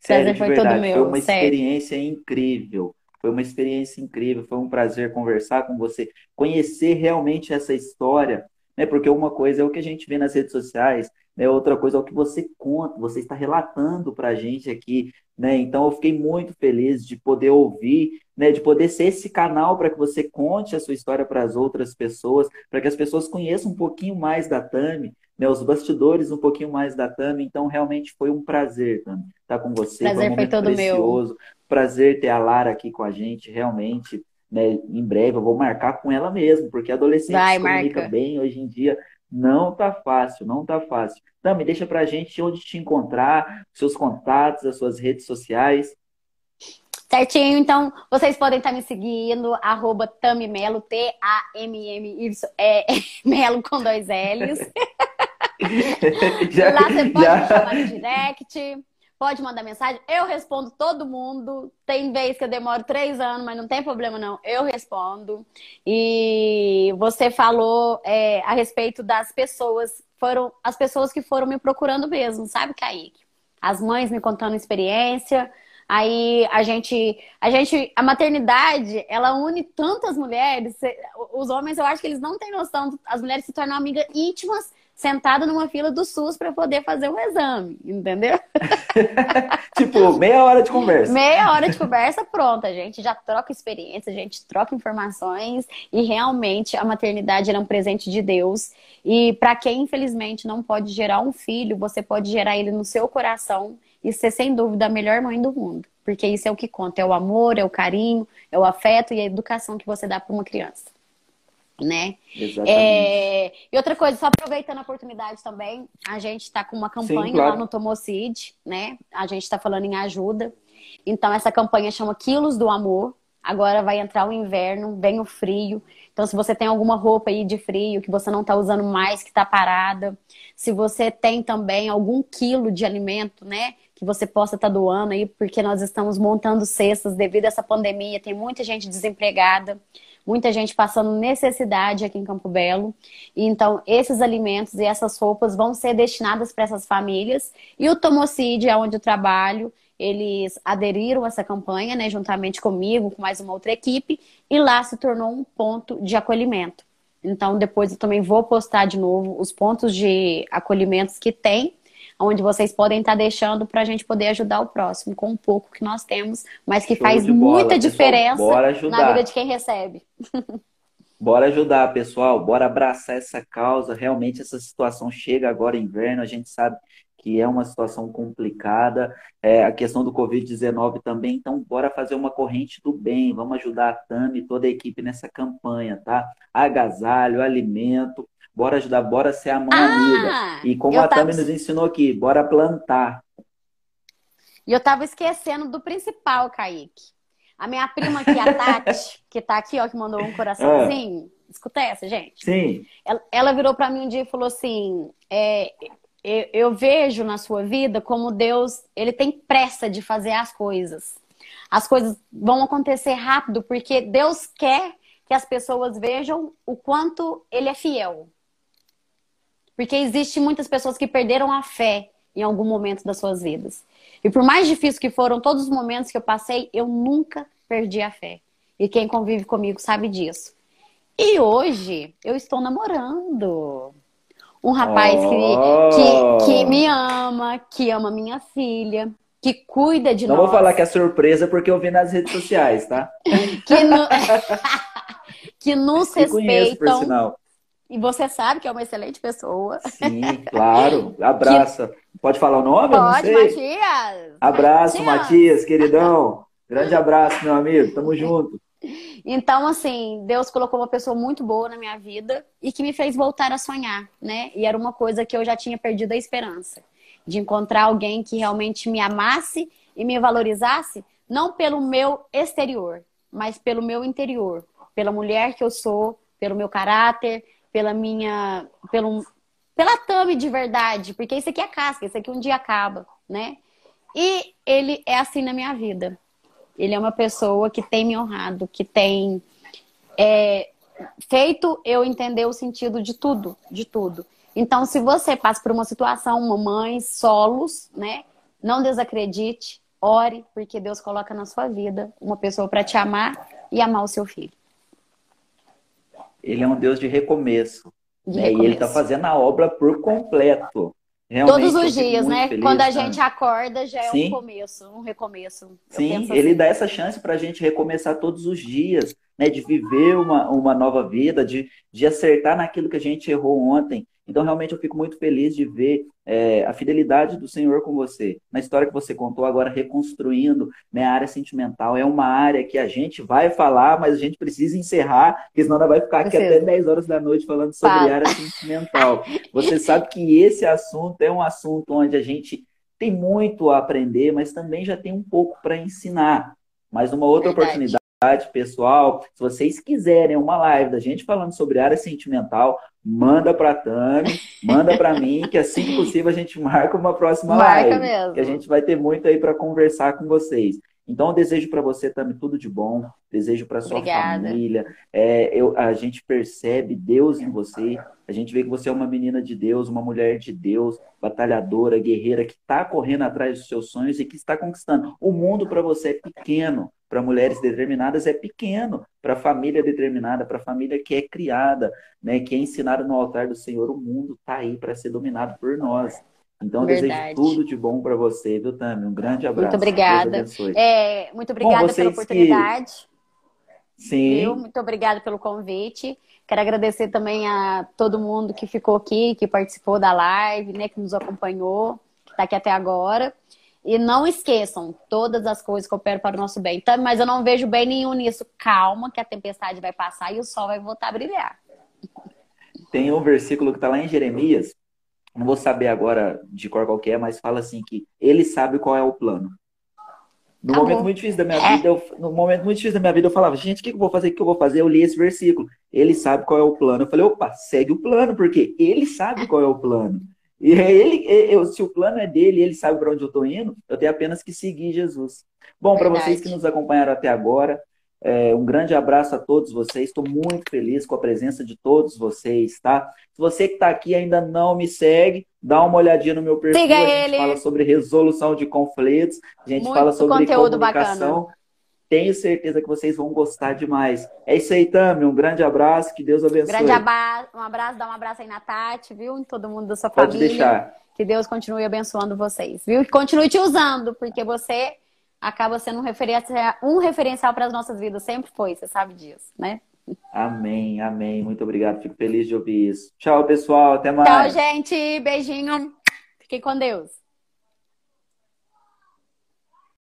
Sério, prazer foi verdade. todo meu. Foi uma sério. experiência incrível. Foi uma experiência incrível. Foi um prazer conversar com você, conhecer realmente essa história, né? Porque uma coisa é o que a gente vê nas redes sociais, né? Outra coisa é o que você conta, você está relatando para a gente aqui, né? Então eu fiquei muito feliz de poder ouvir, né? De poder ser esse canal para que você conte a sua história para as outras pessoas, para que as pessoas conheçam um pouquinho mais da Tami, né, os bastidores um pouquinho mais da Tami, então realmente foi um prazer, Tami, estar com você. Prazer foi, um foi todo precioso. meu. Prazer ter a Lara aqui com a gente, realmente. Né, em breve eu vou marcar com ela mesmo, porque adolescente Vai, se comunica marca. bem hoje em dia. Não tá fácil, não tá fácil. Tami, deixa pra gente onde te encontrar, seus contatos, as suas redes sociais. Certinho, então vocês podem estar me seguindo, arroba Tamimelo, T-A-M-M-Y, é, Melo com dois L's. já, Lá você pode já... me chamar no direct, pode mandar mensagem. Eu respondo todo mundo. Tem vez que eu demoro três anos, mas não tem problema não. Eu respondo. E você falou é, a respeito das pessoas, foram as pessoas que foram me procurando mesmo, sabe, Kaique? As mães me contando experiência. Aí a gente, a gente, a maternidade, ela une tantas mulheres. Os homens, eu acho que eles não têm noção. As mulheres se tornam amigas íntimas sentado numa fila do SUS para poder fazer um exame, entendeu? tipo, meia hora de conversa. Meia hora de conversa, pronto. A gente já troca experiência, a gente troca informações e realmente a maternidade é um presente de Deus. E para quem infelizmente não pode gerar um filho, você pode gerar ele no seu coração e ser sem dúvida a melhor mãe do mundo. Porque isso é o que conta, é o amor, é o carinho, é o afeto e a educação que você dá para uma criança né? Exatamente. É... E outra coisa, só aproveitando a oportunidade também, a gente está com uma campanha Sim, claro. lá no Tomocid, né? A gente está falando em ajuda. Então, essa campanha chama Quilos do Amor. Agora vai entrar o inverno, vem o frio. Então, se você tem alguma roupa aí de frio que você não está usando mais, que está parada, se você tem também algum quilo de alimento, né, que você possa estar tá doando aí, porque nós estamos montando cestas devido a essa pandemia, tem muita gente desempregada muita gente passando necessidade aqui em Campo Belo. Então, esses alimentos e essas roupas vão ser destinadas para essas famílias. E o Tomocide, é onde eu trabalho, eles aderiram a essa campanha, né, juntamente comigo, com mais uma outra equipe, e lá se tornou um ponto de acolhimento. Então, depois eu também vou postar de novo os pontos de acolhimentos que tem, onde vocês podem estar deixando para a gente poder ajudar o próximo com um pouco que nós temos, mas que Show faz muita pessoal, diferença na vida de quem recebe. Bora ajudar, pessoal. Bora abraçar essa causa. Realmente, essa situação chega agora inverno. A gente sabe que é uma situação complicada. É, a questão do Covid-19 também. Então, bora fazer uma corrente do bem. Vamos ajudar a Tami e toda a equipe nessa campanha, tá? Agasalho, alimento. Bora ajudar, bora ser a mão ah, amiga. E como a Tami tava... nos ensinou aqui, bora plantar. E eu tava esquecendo do principal, Kaique. A minha prima aqui, a Tati, que tá aqui, ó, que mandou um coraçãozinho. É. Escuta essa, gente. Sim. Ela, ela virou para mim um dia e falou assim: é, eu, eu vejo na sua vida como Deus, ele tem pressa de fazer as coisas. As coisas vão acontecer rápido, porque Deus quer que as pessoas vejam o quanto ele é fiel. Porque existe muitas pessoas que perderam a fé em algum momento das suas vidas. E por mais difícil que foram todos os momentos que eu passei, eu nunca perdi a fé. E quem convive comigo sabe disso. E hoje eu estou namorando um rapaz oh. que, que, que, me ama, que ama minha filha, que cuida de Não nós. Não vou falar que é surpresa porque eu vi nas redes sociais, tá? que, no... que nos respeitam. Conheço, por sinal. E você sabe que é uma excelente pessoa. Sim, claro. Abraça. Que... Pode falar o nome? Pode, Matias. Abraço, Matias. Matias, queridão. Grande abraço, meu amigo. Tamo junto. Então, assim, Deus colocou uma pessoa muito boa na minha vida e que me fez voltar a sonhar, né? E era uma coisa que eu já tinha perdido a esperança de encontrar alguém que realmente me amasse e me valorizasse, não pelo meu exterior, mas pelo meu interior, pela mulher que eu sou, pelo meu caráter, pela minha, pelo, pela Tami de verdade, porque isso aqui é casca, isso aqui um dia acaba, né? E ele é assim na minha vida. Ele é uma pessoa que tem me honrado, que tem é, feito eu entender o sentido de tudo, de tudo. Então, se você passa por uma situação, mamãe, solos, né? Não desacredite, ore, porque Deus coloca na sua vida uma pessoa para te amar e amar o seu filho. Ele é um Deus de recomeço. De né? E ele está fazendo a obra por completo. Realmente, Todos os dias, né? Feliz, Quando a gente acorda, já é Sim. um começo, um recomeço. Sim, ele assim. dá essa chance para a gente recomeçar todos os dias, né? De viver uma, uma nova vida, de, de acertar naquilo que a gente errou ontem. Então, realmente, eu fico muito feliz de ver é, a fidelidade do Senhor com você. Na história que você contou, agora reconstruindo né, a área sentimental. É uma área que a gente vai falar, mas a gente precisa encerrar, porque senão ela vai ficar aqui até 10 horas da noite falando sobre Fala. área sentimental. Você sabe que esse assunto é um assunto onde a gente tem muito a aprender, mas também já tem um pouco para ensinar. Mas uma outra Verdade. oportunidade pessoal, se vocês quiserem uma live da gente falando sobre área sentimental, manda para Tami, manda para mim, que assim que possível a gente marca uma próxima marca live. Mesmo. Que a gente vai ter muito aí para conversar com vocês. Então, eu desejo para você, Tami, tudo de bom. Desejo para sua Obrigada. família. É, eu, a gente percebe Deus em você. A gente vê que você é uma menina de Deus, uma mulher de Deus, batalhadora, guerreira, que está correndo atrás dos seus sonhos e que está conquistando. O mundo para você é pequeno para mulheres determinadas é pequeno, para a família determinada, para a família que é criada, né, que é ensinada no altar do Senhor, o mundo está aí para ser dominado por nós. Então, Verdade. desejo tudo de bom para você, viu, Tami? Um grande abraço. Muito obrigada. É, muito obrigada bom, pela oportunidade. Que... Sim. Viu? Muito obrigada pelo convite. Quero agradecer também a todo mundo que ficou aqui, que participou da live, né, que nos acompanhou, que está aqui até agora. E não esqueçam, todas as coisas cooperam para o nosso bem. Então, mas eu não vejo bem nenhum nisso. Calma, que a tempestade vai passar e o sol vai voltar a brilhar. Tem um versículo que está lá em Jeremias, não vou saber agora de cor qual é, mas fala assim que ele sabe qual é o plano. No Acabou. momento muito difícil da minha é. vida, eu, no momento muito difícil da minha vida, eu falava, gente, o que, que eu vou fazer? O que eu vou fazer? Eu li esse versículo. Ele sabe qual é o plano. Eu falei, opa, segue o plano, porque ele sabe qual é o plano. E é ele, eu, se o plano é dele, ele sabe para onde eu estou indo, eu tenho apenas que seguir Jesus. Bom, para vocês que nos acompanharam até agora, É, um grande abraço a todos vocês. Estou muito feliz com a presença de todos vocês, tá? Se você que está aqui ainda não me segue, dá uma olhadinha no meu perfil. Siga a gente ele. fala sobre resolução de conflitos, a gente Muito fala sobre conteúdo comunicação. bacana. Tenho certeza que vocês vão gostar demais. É isso aí, Tami. Um grande abraço. Que Deus abençoe. Grande abraço, um abraço, dá um abraço aí na Tati, viu? Em todo mundo da sua Pode família. deixar. Que Deus continue abençoando vocês, viu? Que continue te usando, porque você acaba sendo um referencial, um referencial para as nossas vidas. Sempre foi, você sabe disso, né? Amém, amém. Muito obrigado. Fico feliz de ouvir isso. Tchau, pessoal. Até mais. Tchau, gente. Beijinho. Fiquem com Deus.